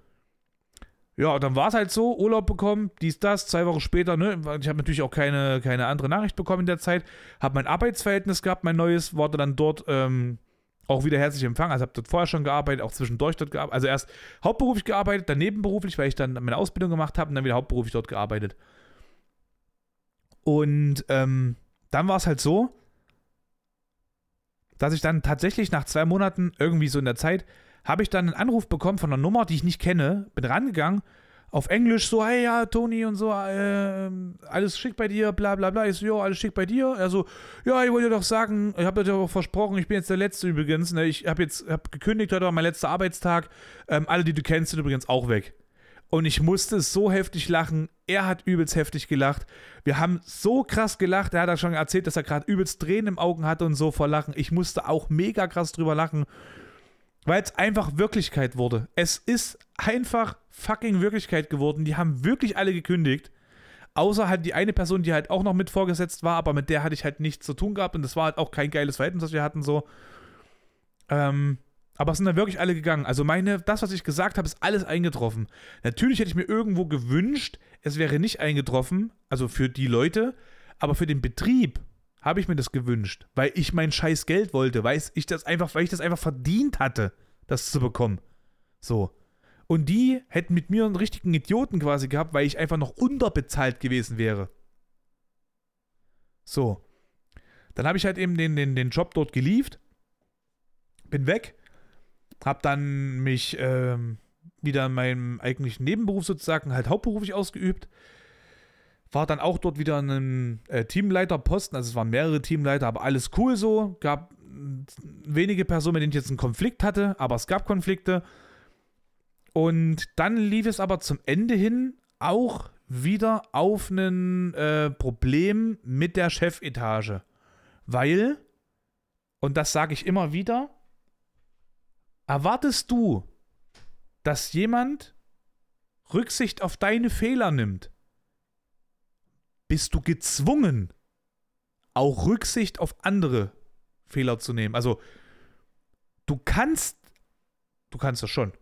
Ja, dann war es halt so, Urlaub bekommen, dies, das, zwei Wochen später, ne, ich habe natürlich auch keine, keine andere Nachricht bekommen in der Zeit, habe mein Arbeitsverhältnis gehabt, mein neues, wurde dann dort ähm, auch wieder herzlich empfangen. Also habe dort vorher schon gearbeitet, auch zwischendurch dort gearbeitet. Also erst hauptberuflich gearbeitet, dann nebenberuflich, weil ich dann meine Ausbildung gemacht habe und dann wieder hauptberuflich dort gearbeitet. Und ähm, dann war es halt so, dass ich dann tatsächlich nach zwei Monaten, irgendwie so in der Zeit, habe ich dann einen Anruf bekommen von einer Nummer, die ich nicht kenne, bin rangegangen auf Englisch so, hey ja, Toni und so, äh, alles schick bei dir, bla bla bla. Ich so, jo, alles schick bei dir. Er so, ja, ich wollte dir doch sagen, ich habe dir doch versprochen, ich bin jetzt der Letzte übrigens. Ne? Ich habe jetzt hab gekündigt, heute war mein letzter Arbeitstag. Ähm, alle, die du kennst, sind übrigens auch weg. Und ich musste so heftig lachen. Er hat übelst heftig gelacht. Wir haben so krass gelacht. Er hat ja schon erzählt, dass er gerade übelst Tränen im Augen hatte und so vor Lachen. Ich musste auch mega krass drüber lachen. Weil es einfach Wirklichkeit wurde. Es ist einfach fucking Wirklichkeit geworden. Die haben wirklich alle gekündigt. Außer halt die eine Person, die halt auch noch mit vorgesetzt war, aber mit der hatte ich halt nichts zu tun gehabt und das war halt auch kein geiles Verhältnis, was wir hatten so. Ähm, aber es sind dann wirklich alle gegangen. Also meine, das, was ich gesagt habe, ist alles eingetroffen. Natürlich hätte ich mir irgendwo gewünscht, es wäre nicht eingetroffen, also für die Leute, aber für den Betrieb habe ich mir das gewünscht, weil ich mein scheiß Geld wollte, weil ich das einfach, weil ich das einfach verdient hatte, das zu bekommen. So. Und die hätten mit mir einen richtigen Idioten quasi gehabt, weil ich einfach noch unterbezahlt gewesen wäre. So. Dann habe ich halt eben den, den, den Job dort geliefert, bin weg, habe dann mich ähm, wieder in meinem eigentlichen Nebenberuf sozusagen halt hauptberuflich ausgeübt, war dann auch dort wieder in einem äh, Teamleiterposten, also es waren mehrere Teamleiter, aber alles cool so. Gab wenige Personen, mit denen ich jetzt einen Konflikt hatte, aber es gab Konflikte. Und dann lief es aber zum Ende hin auch wieder auf ein äh, Problem mit der Chefetage. Weil, und das sage ich immer wieder, erwartest du, dass jemand Rücksicht auf deine Fehler nimmt? Bist du gezwungen, auch Rücksicht auf andere Fehler zu nehmen. Also, du kannst, du kannst das schon.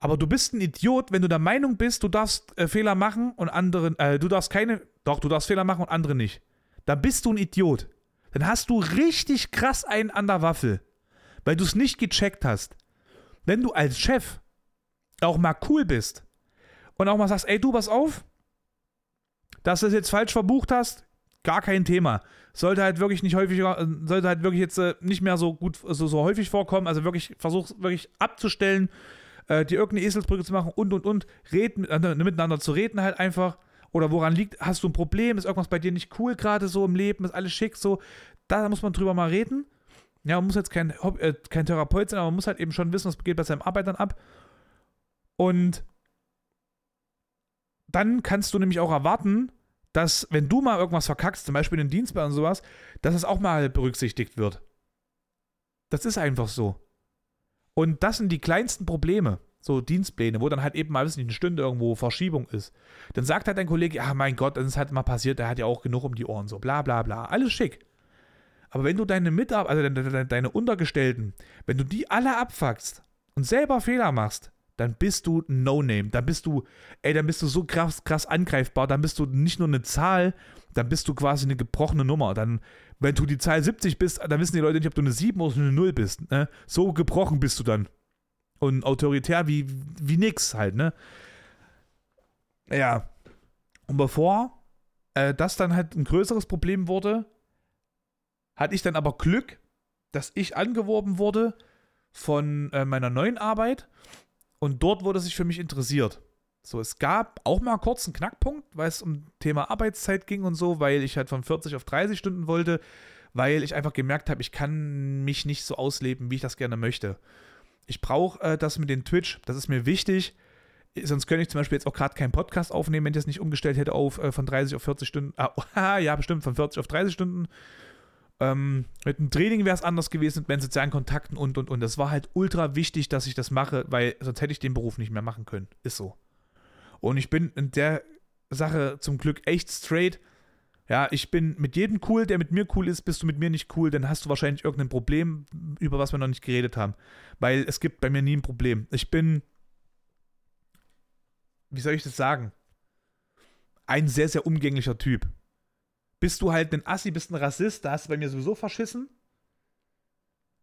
Aber du bist ein Idiot, wenn du der Meinung bist, du darfst äh, Fehler machen und andere, äh, du darfst keine, doch, du darfst Fehler machen und andere nicht. Dann bist du ein Idiot. Dann hast du richtig krass einen an der Waffel, weil du es nicht gecheckt hast. Wenn du als Chef auch mal cool bist und auch mal sagst, ey, du, pass auf, dass du es jetzt falsch verbucht hast, gar kein Thema. sollte halt wirklich nicht häufiger, äh, sollte halt wirklich jetzt äh, nicht mehr so gut, so, so häufig vorkommen. Also wirklich, versuch wirklich abzustellen, äh, dir irgendeine Eselsbrücke zu machen und und und, reden, äh, miteinander zu reden halt einfach. Oder woran liegt, hast du ein Problem, ist irgendwas bei dir nicht cool gerade so im Leben, ist alles schick, so. Da muss man drüber mal reden. Ja, man muss jetzt kein, äh, kein Therapeut sein, aber man muss halt eben schon wissen, was geht bei seinem Arbeitern ab. Und dann kannst du nämlich auch erwarten, dass, wenn du mal irgendwas verkackst, zum Beispiel in den Dienstplan und sowas, dass es auch mal berücksichtigt wird. Das ist einfach so. Und das sind die kleinsten Probleme, so Dienstpläne, wo dann halt eben mal, wissen eine Stunde irgendwo Verschiebung ist. Dann sagt halt dein Kollege, ja, mein Gott, das ist halt mal passiert, der hat ja auch genug um die Ohren, so bla bla bla. Alles schick. Aber wenn du deine Mitarbeiter, also deine, deine Untergestellten, wenn du die alle abfuckst und selber Fehler machst, dann bist du No-Name. Dann bist du, ey, dann bist du so krass, krass angreifbar. Dann bist du nicht nur eine Zahl, dann bist du quasi eine gebrochene Nummer. Dann, wenn du die Zahl 70 bist, dann wissen die Leute nicht, ob du eine 7 oder eine 0 bist. Ne? So gebrochen bist du dann. Und autoritär wie, wie nix halt, ne? Ja. Und bevor äh, das dann halt ein größeres Problem wurde, hatte ich dann aber Glück, dass ich angeworben wurde von äh, meiner neuen Arbeit und dort wurde sich für mich interessiert. So, es gab auch mal kurz einen Knackpunkt, weil es um Thema Arbeitszeit ging und so, weil ich halt von 40 auf 30 Stunden wollte, weil ich einfach gemerkt habe, ich kann mich nicht so ausleben, wie ich das gerne möchte. Ich brauche äh, das mit den Twitch, das ist mir wichtig. Sonst könnte ich zum Beispiel jetzt auch gerade keinen Podcast aufnehmen, wenn ich das nicht umgestellt hätte auf äh, von 30 auf 40 Stunden. Ah, [LAUGHS] ja, bestimmt von 40 auf 30 Stunden. Ähm, mit dem Training wäre es anders gewesen, mit meinen sozialen Kontakten und und und. Das war halt ultra wichtig, dass ich das mache, weil sonst hätte ich den Beruf nicht mehr machen können. Ist so. Und ich bin in der Sache zum Glück echt straight. Ja, ich bin mit jedem cool, der mit mir cool ist, bist du mit mir nicht cool, dann hast du wahrscheinlich irgendein Problem, über was wir noch nicht geredet haben. Weil es gibt bei mir nie ein Problem. Ich bin, wie soll ich das sagen? Ein sehr, sehr umgänglicher Typ bist du halt ein Assi, bist ein Rassist, da hast du bei mir sowieso verschissen.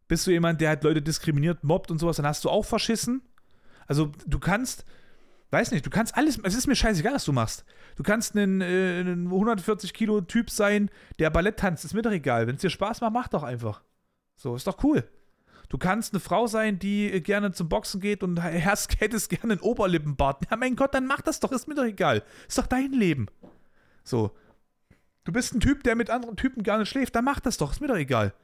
Bist du jemand, der halt Leute diskriminiert, mobbt und sowas, dann hast du auch verschissen. Also du kannst, weiß nicht, du kannst alles, es ist mir scheißegal, was du machst. Du kannst ein, äh, ein 140 Kilo Typ sein, der Ballett tanzt, ist mir doch egal. Wenn es dir Spaß macht, mach doch einfach. So, ist doch cool. Du kannst eine Frau sein, die gerne zum Boxen geht und [LAUGHS] hast, hättest gerne einen Oberlippenbart. Ja, mein Gott, dann mach das doch, ist mir doch egal. Ist doch dein Leben. So. Du bist ein Typ, der mit anderen Typen gerne schläft, dann mach das doch, ist mir doch egal.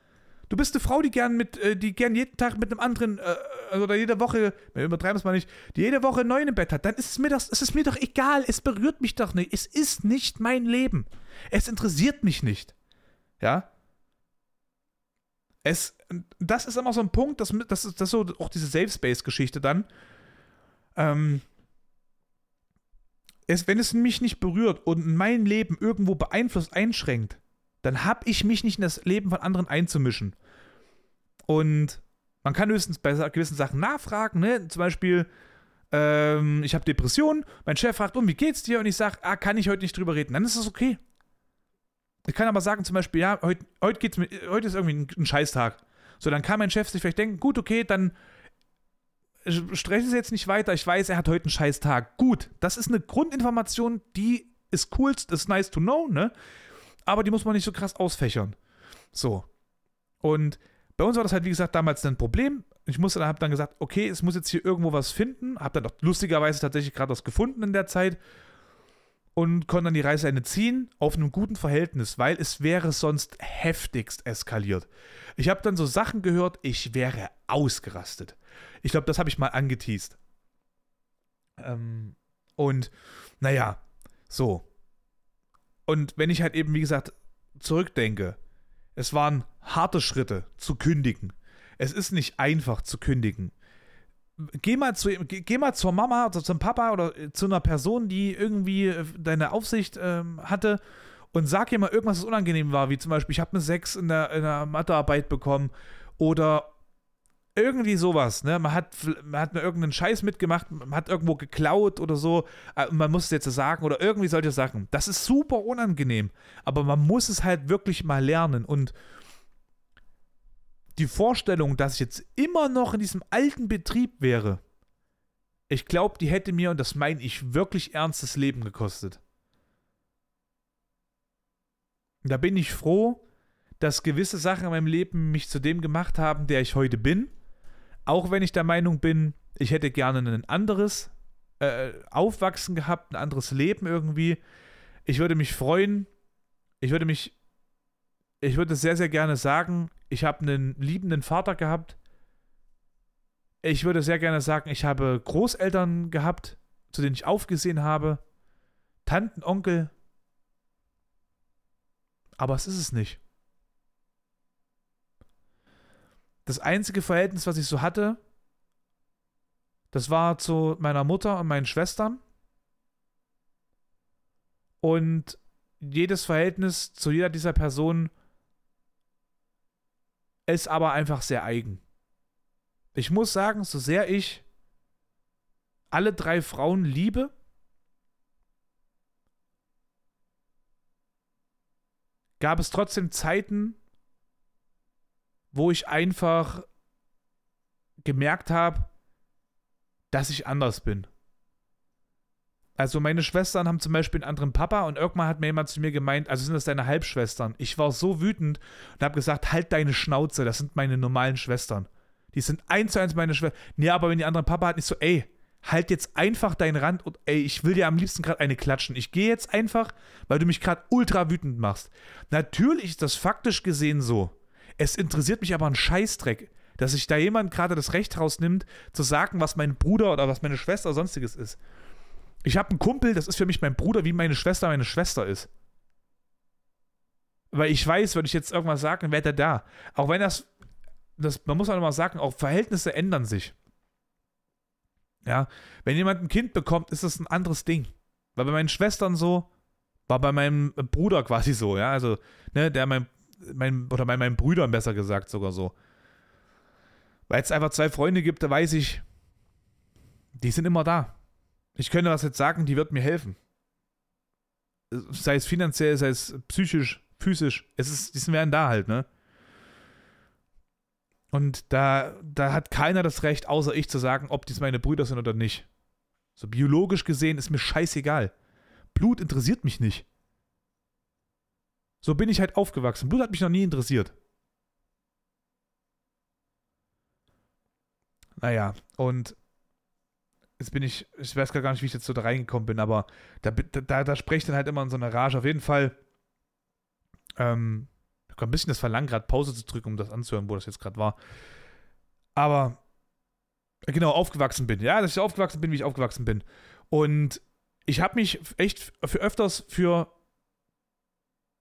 Du bist eine Frau, die gern mit, äh, die gern jeden Tag mit einem anderen, äh, oder jede Woche, wir übertreiben es mal nicht, die jede Woche einen neuen im Bett hat, dann ist es mir das, es ist mir doch egal, es berührt mich doch nicht. Es ist nicht mein Leben. Es interessiert mich nicht. Ja? Es, das ist immer so ein Punkt, das, das ist, das ist so auch diese Safe Space-Geschichte dann. Ähm, es, wenn es mich nicht berührt und mein Leben irgendwo beeinflusst, einschränkt, dann habe ich mich nicht in das Leben von anderen einzumischen. Und man kann höchstens bei gewissen Sachen nachfragen, ne? Zum Beispiel, ähm, ich habe Depressionen, mein Chef fragt, um, wie geht's dir? Und ich sage, ah, kann ich heute nicht drüber reden. Dann ist das okay. Ich kann aber sagen, zum Beispiel, ja, heute, heute, geht's mit, heute ist irgendwie ein, ein Scheißtag. So, dann kann mein Chef sich vielleicht denken, gut, okay, dann spreche es jetzt nicht weiter. Ich weiß, er hat heute einen scheiß Tag. Gut, das ist eine Grundinformation, die ist cool, ist nice to know, ne? Aber die muss man nicht so krass ausfächern. So. Und bei uns war das halt, wie gesagt, damals ein Problem. Ich musste dann, hab dann gesagt, okay, es muss jetzt hier irgendwo was finden. Hab dann auch lustigerweise tatsächlich gerade was gefunden in der Zeit und konnte dann die Reißleine ziehen auf einem guten Verhältnis, weil es wäre sonst heftigst eskaliert. Ich habe dann so Sachen gehört, ich wäre ausgerastet. Ich glaube, das habe ich mal angeteased. Ähm, und naja, so. Und wenn ich halt eben, wie gesagt, zurückdenke, es waren harte Schritte zu kündigen. Es ist nicht einfach zu kündigen geh mal, zu, geh mal zur Mama oder zum Papa oder zu einer Person, die irgendwie äh, deine Aufsicht ähm, hatte und sag ihr mal irgendwas, was unangenehm war, wie zum Beispiel, ich habe eine 6 in der, in der Mathearbeit bekommen oder irgendwie sowas, ne? Man hat, man hat mir irgendeinen Scheiß mitgemacht, man hat irgendwo geklaut oder so, äh, man muss es jetzt sagen oder irgendwie solche Sachen. Das ist super unangenehm, aber man muss es halt wirklich mal lernen und die Vorstellung, dass ich jetzt immer noch in diesem alten Betrieb wäre, ich glaube, die hätte mir, und das meine ich, wirklich ernstes Leben gekostet. Da bin ich froh, dass gewisse Sachen in meinem Leben mich zu dem gemacht haben, der ich heute bin. Auch wenn ich der Meinung bin, ich hätte gerne ein anderes äh, Aufwachsen gehabt, ein anderes Leben irgendwie. Ich würde mich freuen, ich würde mich, ich würde sehr, sehr gerne sagen, ich habe einen liebenden Vater gehabt. Ich würde sehr gerne sagen, ich habe Großeltern gehabt, zu denen ich aufgesehen habe. Tanten, Onkel. Aber es ist es nicht. Das einzige Verhältnis, was ich so hatte, das war zu meiner Mutter und meinen Schwestern. Und jedes Verhältnis zu jeder dieser Personen ist aber einfach sehr eigen. Ich muss sagen, so sehr ich alle drei Frauen liebe, gab es trotzdem Zeiten, wo ich einfach gemerkt habe, dass ich anders bin. Also meine Schwestern haben zum Beispiel einen anderen Papa und irgendwann hat mir jemand zu mir gemeint, also sind das deine Halbschwestern. Ich war so wütend und habe gesagt, halt deine Schnauze, das sind meine normalen Schwestern. Die sind eins zu eins meine Schwestern. Nee, aber wenn die anderen Papa hat, nicht so, ey, halt jetzt einfach deinen Rand und ey, ich will dir am liebsten gerade eine klatschen. Ich gehe jetzt einfach, weil du mich gerade ultra wütend machst. Natürlich ist das faktisch gesehen so. Es interessiert mich aber ein Scheißdreck, dass sich da jemand gerade das Recht rausnimmt, zu sagen, was mein Bruder oder was meine Schwester oder sonstiges ist. Ich habe einen Kumpel, das ist für mich mein Bruder, wie meine Schwester meine Schwester ist. Weil ich weiß, wenn ich jetzt irgendwas sage, dann wäre der da. Auch wenn das, das man muss auch mal sagen, auch Verhältnisse ändern sich. Ja, wenn jemand ein Kind bekommt, ist das ein anderes Ding. War bei meinen Schwestern so, war bei meinem Bruder quasi so, ja, also, ne, der mein, mein oder bei meinen Brüdern besser gesagt sogar so. Weil es einfach zwei Freunde gibt, da weiß ich, die sind immer da. Ich könnte was jetzt sagen, die wird mir helfen. Sei es finanziell, sei es psychisch, physisch. Es ist, die sind werden da halt, ne? Und da, da hat keiner das Recht, außer ich, zu sagen, ob dies meine Brüder sind oder nicht. So biologisch gesehen ist mir scheißegal. Blut interessiert mich nicht. So bin ich halt aufgewachsen. Blut hat mich noch nie interessiert. Naja, und jetzt bin ich, ich weiß gar nicht, wie ich jetzt so da reingekommen bin, aber da, da, da spreche ich dann halt immer in so einer Rage. Auf jeden Fall, ähm, ich ein bisschen das Verlangen, gerade Pause zu drücken, um das anzuhören, wo das jetzt gerade war. Aber, genau, aufgewachsen bin. Ja, dass ich aufgewachsen bin, wie ich aufgewachsen bin. Und ich habe mich echt für öfters für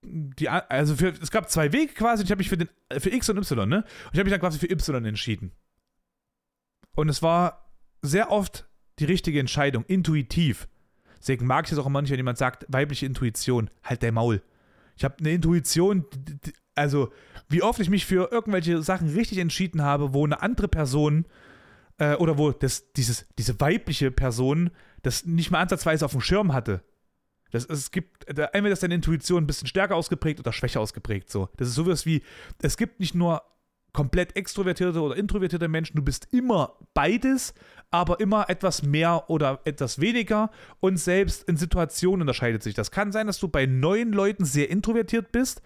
die, also für, es gab zwei Wege quasi, ich habe mich für den, für X und Y, ne? Und ich habe mich dann quasi für Y entschieden. Und es war sehr oft die richtige Entscheidung, intuitiv. Deswegen mag ich es auch immer nicht, wenn jemand sagt, weibliche Intuition, halt dein Maul. Ich habe eine Intuition, also wie oft ich mich für irgendwelche Sachen richtig entschieden habe, wo eine andere Person äh, oder wo das, dieses, diese weibliche Person das nicht mal ansatzweise auf dem Schirm hatte. Das, es gibt, entweder ist deine Intuition ein bisschen stärker ausgeprägt oder schwächer ausgeprägt. So. Das ist sowas wie, es gibt nicht nur komplett extrovertierte oder introvertierte Menschen. Du bist immer beides, aber immer etwas mehr oder etwas weniger. Und selbst in Situationen unterscheidet sich das. Kann sein, dass du bei neuen Leuten sehr introvertiert bist,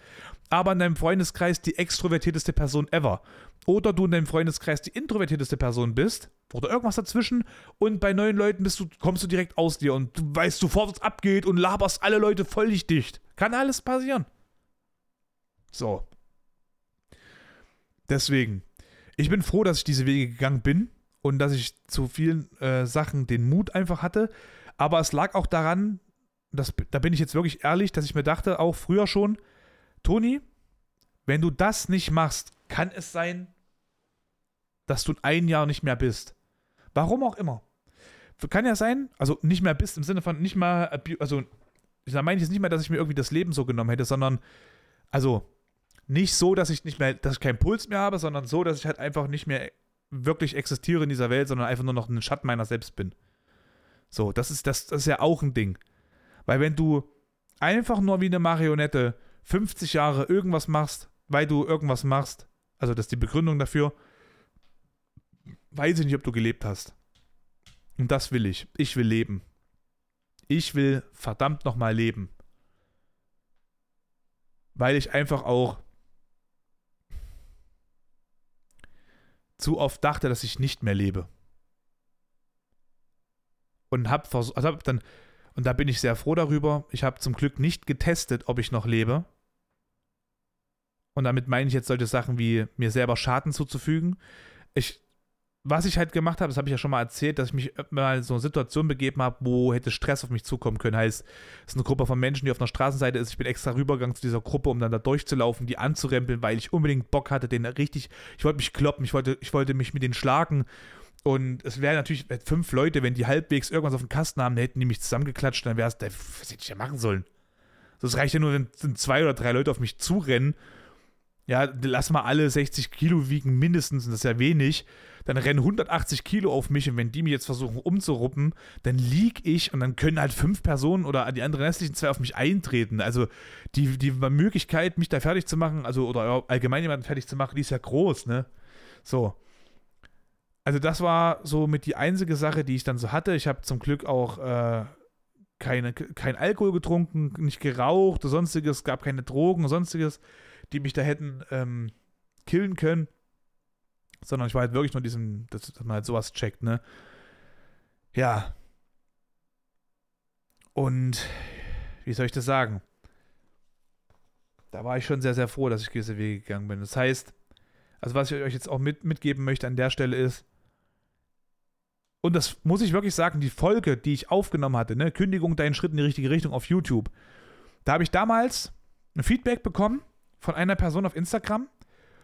aber in deinem Freundeskreis die extrovertierteste Person ever. Oder du in deinem Freundeskreis die introvertierteste Person bist oder irgendwas dazwischen und bei neuen Leuten du, kommst du direkt aus dir und du weißt sofort, was abgeht und laberst alle Leute völlig dicht. Kann alles passieren. So. Deswegen, ich bin froh, dass ich diese Wege gegangen bin und dass ich zu vielen äh, Sachen den Mut einfach hatte. Aber es lag auch daran, das, da bin ich jetzt wirklich ehrlich, dass ich mir dachte, auch früher schon, Toni, wenn du das nicht machst, kann es sein, dass du ein Jahr nicht mehr bist. Warum auch immer. Kann ja sein, also nicht mehr bist im Sinne von nicht mal, also ich meine jetzt nicht mehr, dass ich mir irgendwie das Leben so genommen hätte, sondern, also nicht so, dass ich nicht mehr, dass ich keinen Puls mehr habe, sondern so, dass ich halt einfach nicht mehr wirklich existiere in dieser Welt, sondern einfach nur noch ein Schatten meiner selbst bin. So, das ist, das, das ist ja auch ein Ding. Weil wenn du einfach nur wie eine Marionette 50 Jahre irgendwas machst, weil du irgendwas machst, also das ist die Begründung dafür, weiß ich nicht, ob du gelebt hast. Und das will ich. Ich will leben. Ich will verdammt nochmal leben. Weil ich einfach auch zu oft dachte, dass ich nicht mehr lebe. Und hab, also hab dann, und da bin ich sehr froh darüber, ich habe zum Glück nicht getestet, ob ich noch lebe. Und damit meine ich jetzt solche Sachen wie mir selber Schaden zuzufügen. Ich was ich halt gemacht habe, das habe ich ja schon mal erzählt, dass ich mich mal in so eine Situation begeben habe, wo hätte Stress auf mich zukommen können. Heißt, es ist eine Gruppe von Menschen, die auf einer Straßenseite ist. Ich bin extra rübergegangen zu dieser Gruppe, um dann da durchzulaufen, die anzurempeln, weil ich unbedingt Bock hatte, den richtig, ich wollte mich kloppen, ich wollte, ich wollte mich mit denen schlagen. Und es wäre natürlich fünf Leute, wenn die halbwegs irgendwas auf dem Kasten haben, hätten die mich zusammengeklatscht, dann wäre es, was hätte ich ja machen sollen? Das reicht ja nur, wenn zwei oder drei Leute auf mich zurennen. Ja, lass mal alle 60 Kilo wiegen mindestens, und das ist ja wenig dann rennen 180 Kilo auf mich und wenn die mich jetzt versuchen umzuruppen, dann lieg ich und dann können halt fünf Personen oder die anderen restlichen zwei auf mich eintreten. Also die, die Möglichkeit, mich da fertig zu machen, also oder allgemein jemanden fertig zu machen, die ist ja groß, ne? So. Also das war so mit die einzige Sache, die ich dann so hatte. Ich habe zum Glück auch äh, keine, kein Alkohol getrunken, nicht geraucht, sonstiges, gab keine Drogen, sonstiges, die mich da hätten ähm, killen können sondern ich war halt wirklich nur diesem, dass, dass man halt sowas checkt, ne? Ja. Und wie soll ich das sagen? Da war ich schon sehr, sehr froh, dass ich gewisse Wege gegangen bin. Das heißt, also was ich euch jetzt auch mit, mitgeben möchte an der Stelle ist, und das muss ich wirklich sagen, die Folge, die ich aufgenommen hatte, ne, Kündigung, deinen Schritt in die richtige Richtung auf YouTube, da habe ich damals ein Feedback bekommen von einer Person auf Instagram,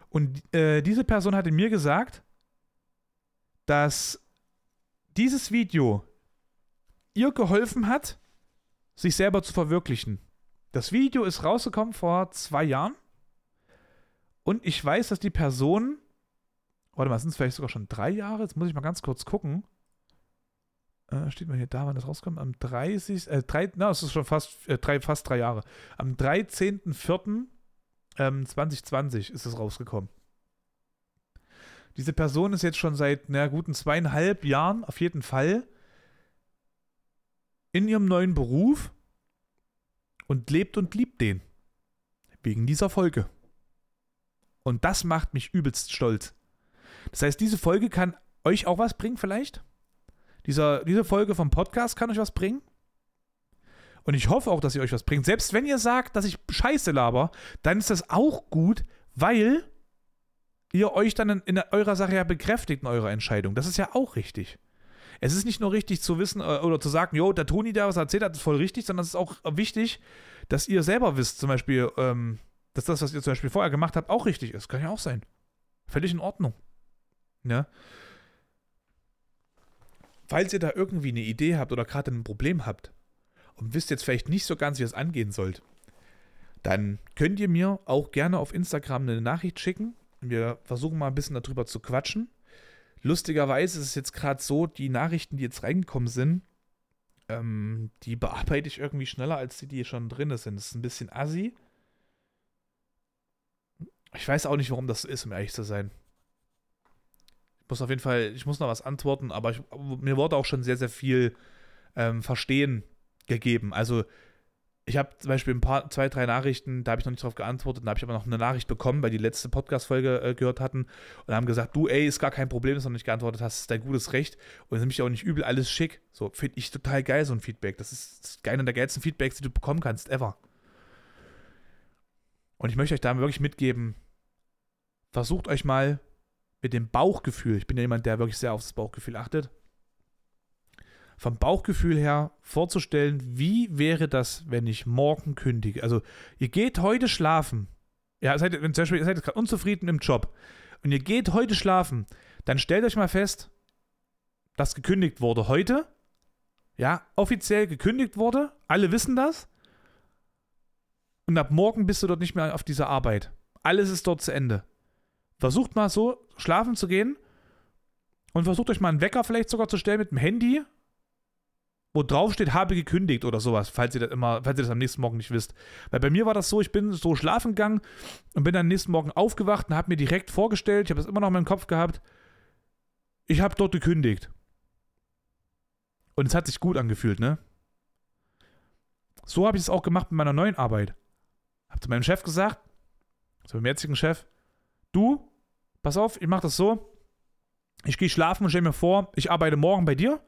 und äh, diese Person hatte mir gesagt, dass dieses Video ihr geholfen hat, sich selber zu verwirklichen. Das Video ist rausgekommen vor zwei Jahren. Und ich weiß, dass die Person, warte mal, sind es vielleicht sogar schon drei Jahre? Jetzt muss ich mal ganz kurz gucken. Äh, steht mal hier da, wann das rauskommt. Am 30. Äh, drei, na, es ist schon fast, äh, drei, fast drei Jahre. Am 13.04. Ähm, 2020 ist es rausgekommen. Diese Person ist jetzt schon seit na, guten zweieinhalb Jahren auf jeden Fall in ihrem neuen Beruf und lebt und liebt den. Wegen dieser Folge. Und das macht mich übelst stolz. Das heißt, diese Folge kann euch auch was bringen, vielleicht? Dieser, diese Folge vom Podcast kann euch was bringen? Und ich hoffe auch, dass ihr euch was bringt. Selbst wenn ihr sagt, dass ich Scheiße laber, dann ist das auch gut, weil ihr euch dann in, in eurer Sache ja bekräftigt in eurer Entscheidung. Das ist ja auch richtig. Es ist nicht nur richtig zu wissen äh, oder zu sagen, jo, der Toni, der was erzählt hat, ist voll richtig, sondern es ist auch wichtig, dass ihr selber wisst, zum Beispiel, ähm, dass das, was ihr zum Beispiel vorher gemacht habt, auch richtig ist. Kann ja auch sein. Völlig in Ordnung. Ja. Falls ihr da irgendwie eine Idee habt oder gerade ein Problem habt, und wisst jetzt vielleicht nicht so ganz, wie es angehen sollt, dann könnt ihr mir auch gerne auf Instagram eine Nachricht schicken. Wir versuchen mal ein bisschen darüber zu quatschen. Lustigerweise ist es jetzt gerade so, die Nachrichten, die jetzt reingekommen sind, ähm, die bearbeite ich irgendwie schneller als die, die schon drin sind. Das ist ein bisschen assi. Ich weiß auch nicht, warum das ist, um ehrlich zu sein. Ich muss auf jeden Fall, ich muss noch was antworten, aber ich, mir wurde auch schon sehr, sehr viel ähm, verstehen gegeben. Also ich habe zum Beispiel ein paar, zwei, drei Nachrichten, da habe ich noch nicht drauf geantwortet, da habe ich aber noch eine Nachricht bekommen, weil die letzte Podcast-Folge äh, gehört hatten und haben gesagt, du, ey, ist gar kein Problem, dass du noch nicht geantwortet hast, ist dein gutes Recht und ist nämlich auch nicht übel, alles schick. So, finde ich total geil, so ein Feedback. Das ist, das ist einer der geilsten Feedbacks, die du bekommen kannst, ever. Und ich möchte euch da wirklich mitgeben, versucht euch mal mit dem Bauchgefühl, ich bin ja jemand, der wirklich sehr aufs Bauchgefühl achtet, vom Bauchgefühl her vorzustellen, wie wäre das, wenn ich morgen kündige? Also, ihr geht heute schlafen. Ja, seid, wenn zum Beispiel, ihr seid gerade unzufrieden im Job und ihr geht heute schlafen, dann stellt euch mal fest, dass gekündigt wurde heute. Ja, offiziell gekündigt wurde. Alle wissen das. Und ab morgen bist du dort nicht mehr auf dieser Arbeit. Alles ist dort zu Ende. Versucht mal so schlafen zu gehen und versucht euch mal einen Wecker vielleicht sogar zu stellen mit dem Handy wo drauf steht, habe gekündigt oder sowas, falls ihr das immer, falls ihr das am nächsten Morgen nicht wisst. Weil bei mir war das so, ich bin so schlafen gegangen und bin dann am nächsten Morgen aufgewacht und habe mir direkt vorgestellt, ich habe das immer noch in meinem Kopf gehabt, ich habe dort gekündigt. Und es hat sich gut angefühlt, ne? So habe ich es auch gemacht mit meiner neuen Arbeit. Habe zu meinem Chef gesagt, zu meinem jetzigen Chef, du, pass auf, ich mache das so, ich gehe schlafen und stelle mir vor, ich arbeite morgen bei dir.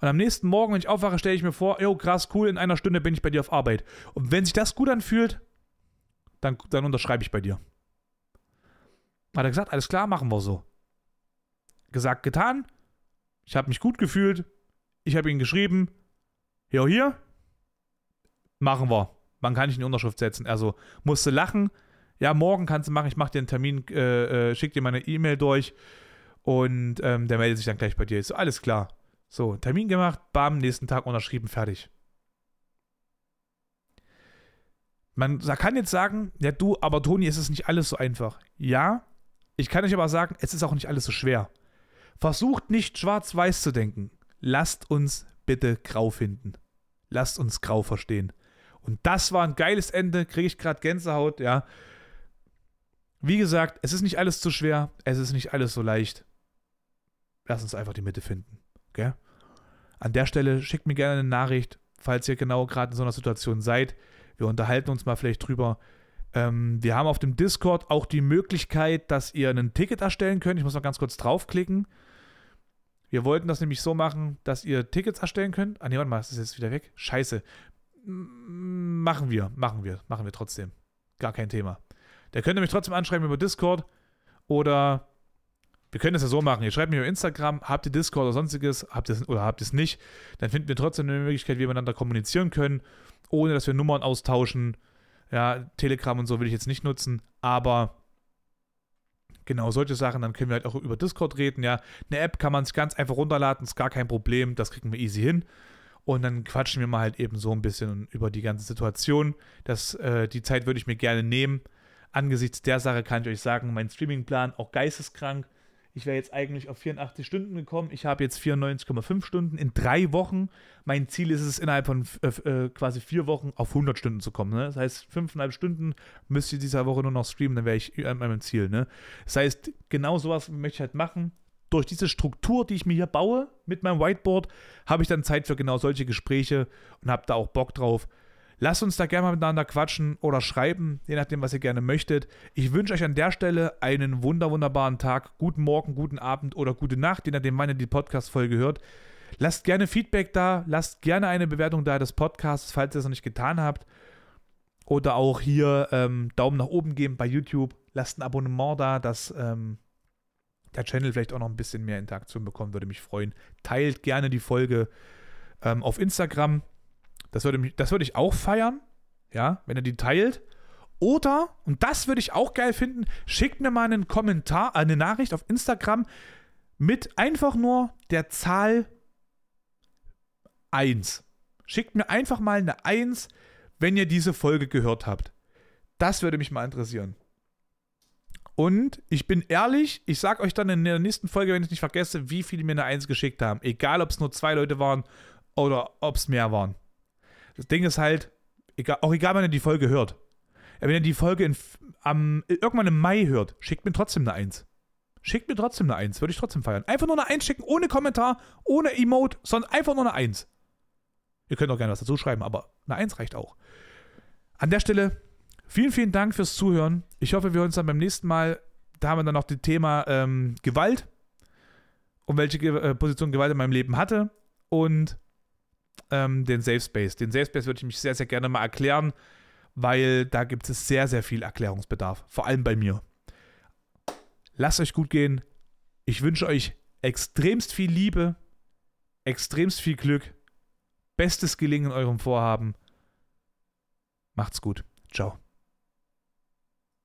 Und am nächsten Morgen, wenn ich aufwache, stelle ich mir vor, jo, krass, cool, in einer Stunde bin ich bei dir auf Arbeit. Und wenn sich das gut anfühlt, dann, dann unterschreibe ich bei dir. Hat er gesagt, alles klar, machen wir so. Gesagt, getan. Ich habe mich gut gefühlt. Ich habe ihn geschrieben. Jo, hier. Machen wir. Wann kann ich eine Unterschrift setzen? Also musste lachen. Ja, morgen kannst du machen. Ich mache dir einen Termin, äh, äh, schick dir meine E-Mail durch. Und ähm, der meldet sich dann gleich bei dir. Ist so, alles klar. So, Termin gemacht, bam, nächsten Tag unterschrieben, fertig. Man kann jetzt sagen, ja du, aber Toni, es ist nicht alles so einfach. Ja, ich kann euch aber sagen, es ist auch nicht alles so schwer. Versucht nicht schwarz-weiß zu denken. Lasst uns bitte grau finden. Lasst uns grau verstehen. Und das war ein geiles Ende, kriege ich gerade Gänsehaut, ja. Wie gesagt, es ist nicht alles zu schwer, es ist nicht alles so leicht. Lasst uns einfach die Mitte finden. Okay? An der Stelle schickt mir gerne eine Nachricht, falls ihr genau gerade in so einer Situation seid. Wir unterhalten uns mal vielleicht drüber. Ähm, wir haben auf dem Discord auch die Möglichkeit, dass ihr ein Ticket erstellen könnt. Ich muss noch ganz kurz draufklicken. Wir wollten das nämlich so machen, dass ihr Tickets erstellen könnt. Ah, nee, warte mal, ist das jetzt wieder weg? Scheiße. M machen wir, machen wir, machen wir trotzdem. Gar kein Thema. Der könnt ihr mich trotzdem anschreiben über Discord oder wir können das ja so machen. Ihr schreibt mir über Instagram, habt ihr Discord oder sonstiges, habt ihr oder habt ihr es nicht, dann finden wir trotzdem eine Möglichkeit, wie wir miteinander kommunizieren können, ohne dass wir Nummern austauschen. Ja, Telegram und so will ich jetzt nicht nutzen, aber genau solche Sachen, dann können wir halt auch über Discord reden, ja. Eine App kann man sich ganz einfach runterladen, ist gar kein Problem, das kriegen wir easy hin. Und dann quatschen wir mal halt eben so ein bisschen über die ganze Situation. Das, äh, die Zeit würde ich mir gerne nehmen. Angesichts der Sache kann ich euch sagen, mein Streamingplan auch geisteskrank. Ich wäre jetzt eigentlich auf 84 Stunden gekommen. Ich habe jetzt 94,5 Stunden in drei Wochen. Mein Ziel ist es, innerhalb von äh, äh quasi vier Wochen auf 100 Stunden zu kommen. Ne? Das heißt, fünfeinhalb Stunden müsste ich dieser Woche nur noch streamen, dann wäre ich an meinem Ziel. Ne? Das heißt, genau sowas möchte ich halt machen. Durch diese Struktur, die ich mir hier baue mit meinem Whiteboard, habe ich dann Zeit für genau solche Gespräche und habe da auch Bock drauf. Lasst uns da gerne mal miteinander quatschen oder schreiben, je nachdem, was ihr gerne möchtet. Ich wünsche euch an der Stelle einen wunder, wunderbaren Tag, guten Morgen, guten Abend oder gute Nacht, je nachdem, wann ihr die Podcast-Folge hört. Lasst gerne Feedback da, lasst gerne eine Bewertung da des Podcasts, falls ihr es noch nicht getan habt. Oder auch hier ähm, Daumen nach oben geben bei YouTube. Lasst ein Abonnement da, dass ähm, der Channel vielleicht auch noch ein bisschen mehr Interaktion bekommt, würde mich freuen. Teilt gerne die Folge ähm, auf Instagram das würde, das würde ich auch feiern, ja, wenn er die teilt. Oder, und das würde ich auch geil finden, schickt mir mal einen Kommentar, eine Nachricht auf Instagram mit einfach nur der Zahl 1. Schickt mir einfach mal eine 1, wenn ihr diese Folge gehört habt. Das würde mich mal interessieren. Und ich bin ehrlich, ich sag euch dann in der nächsten Folge, wenn ich nicht vergesse, wie viele mir eine 1 geschickt haben. Egal, ob es nur zwei Leute waren oder ob es mehr waren. Das Ding ist halt, egal, auch egal, wann ihr die Folge hört. Wenn ihr die Folge in, am, irgendwann im Mai hört, schickt mir trotzdem eine Eins. Schickt mir trotzdem eine Eins, würde ich trotzdem feiern. Einfach nur eine Eins schicken, ohne Kommentar, ohne Emote, sondern einfach nur eine Eins. Ihr könnt auch gerne was dazu schreiben, aber eine Eins reicht auch. An der Stelle, vielen, vielen Dank fürs Zuhören. Ich hoffe, wir hören uns dann beim nächsten Mal. Da haben wir dann noch das Thema ähm, Gewalt und welche äh, Position Gewalt in meinem Leben hatte. Und ähm, den Safe Space. Den Safe Space würde ich mich sehr, sehr gerne mal erklären, weil da gibt es sehr, sehr viel Erklärungsbedarf. Vor allem bei mir. Lasst euch gut gehen. Ich wünsche euch extremst viel Liebe, extremst viel Glück, bestes Gelingen in eurem Vorhaben. Macht's gut. Ciao.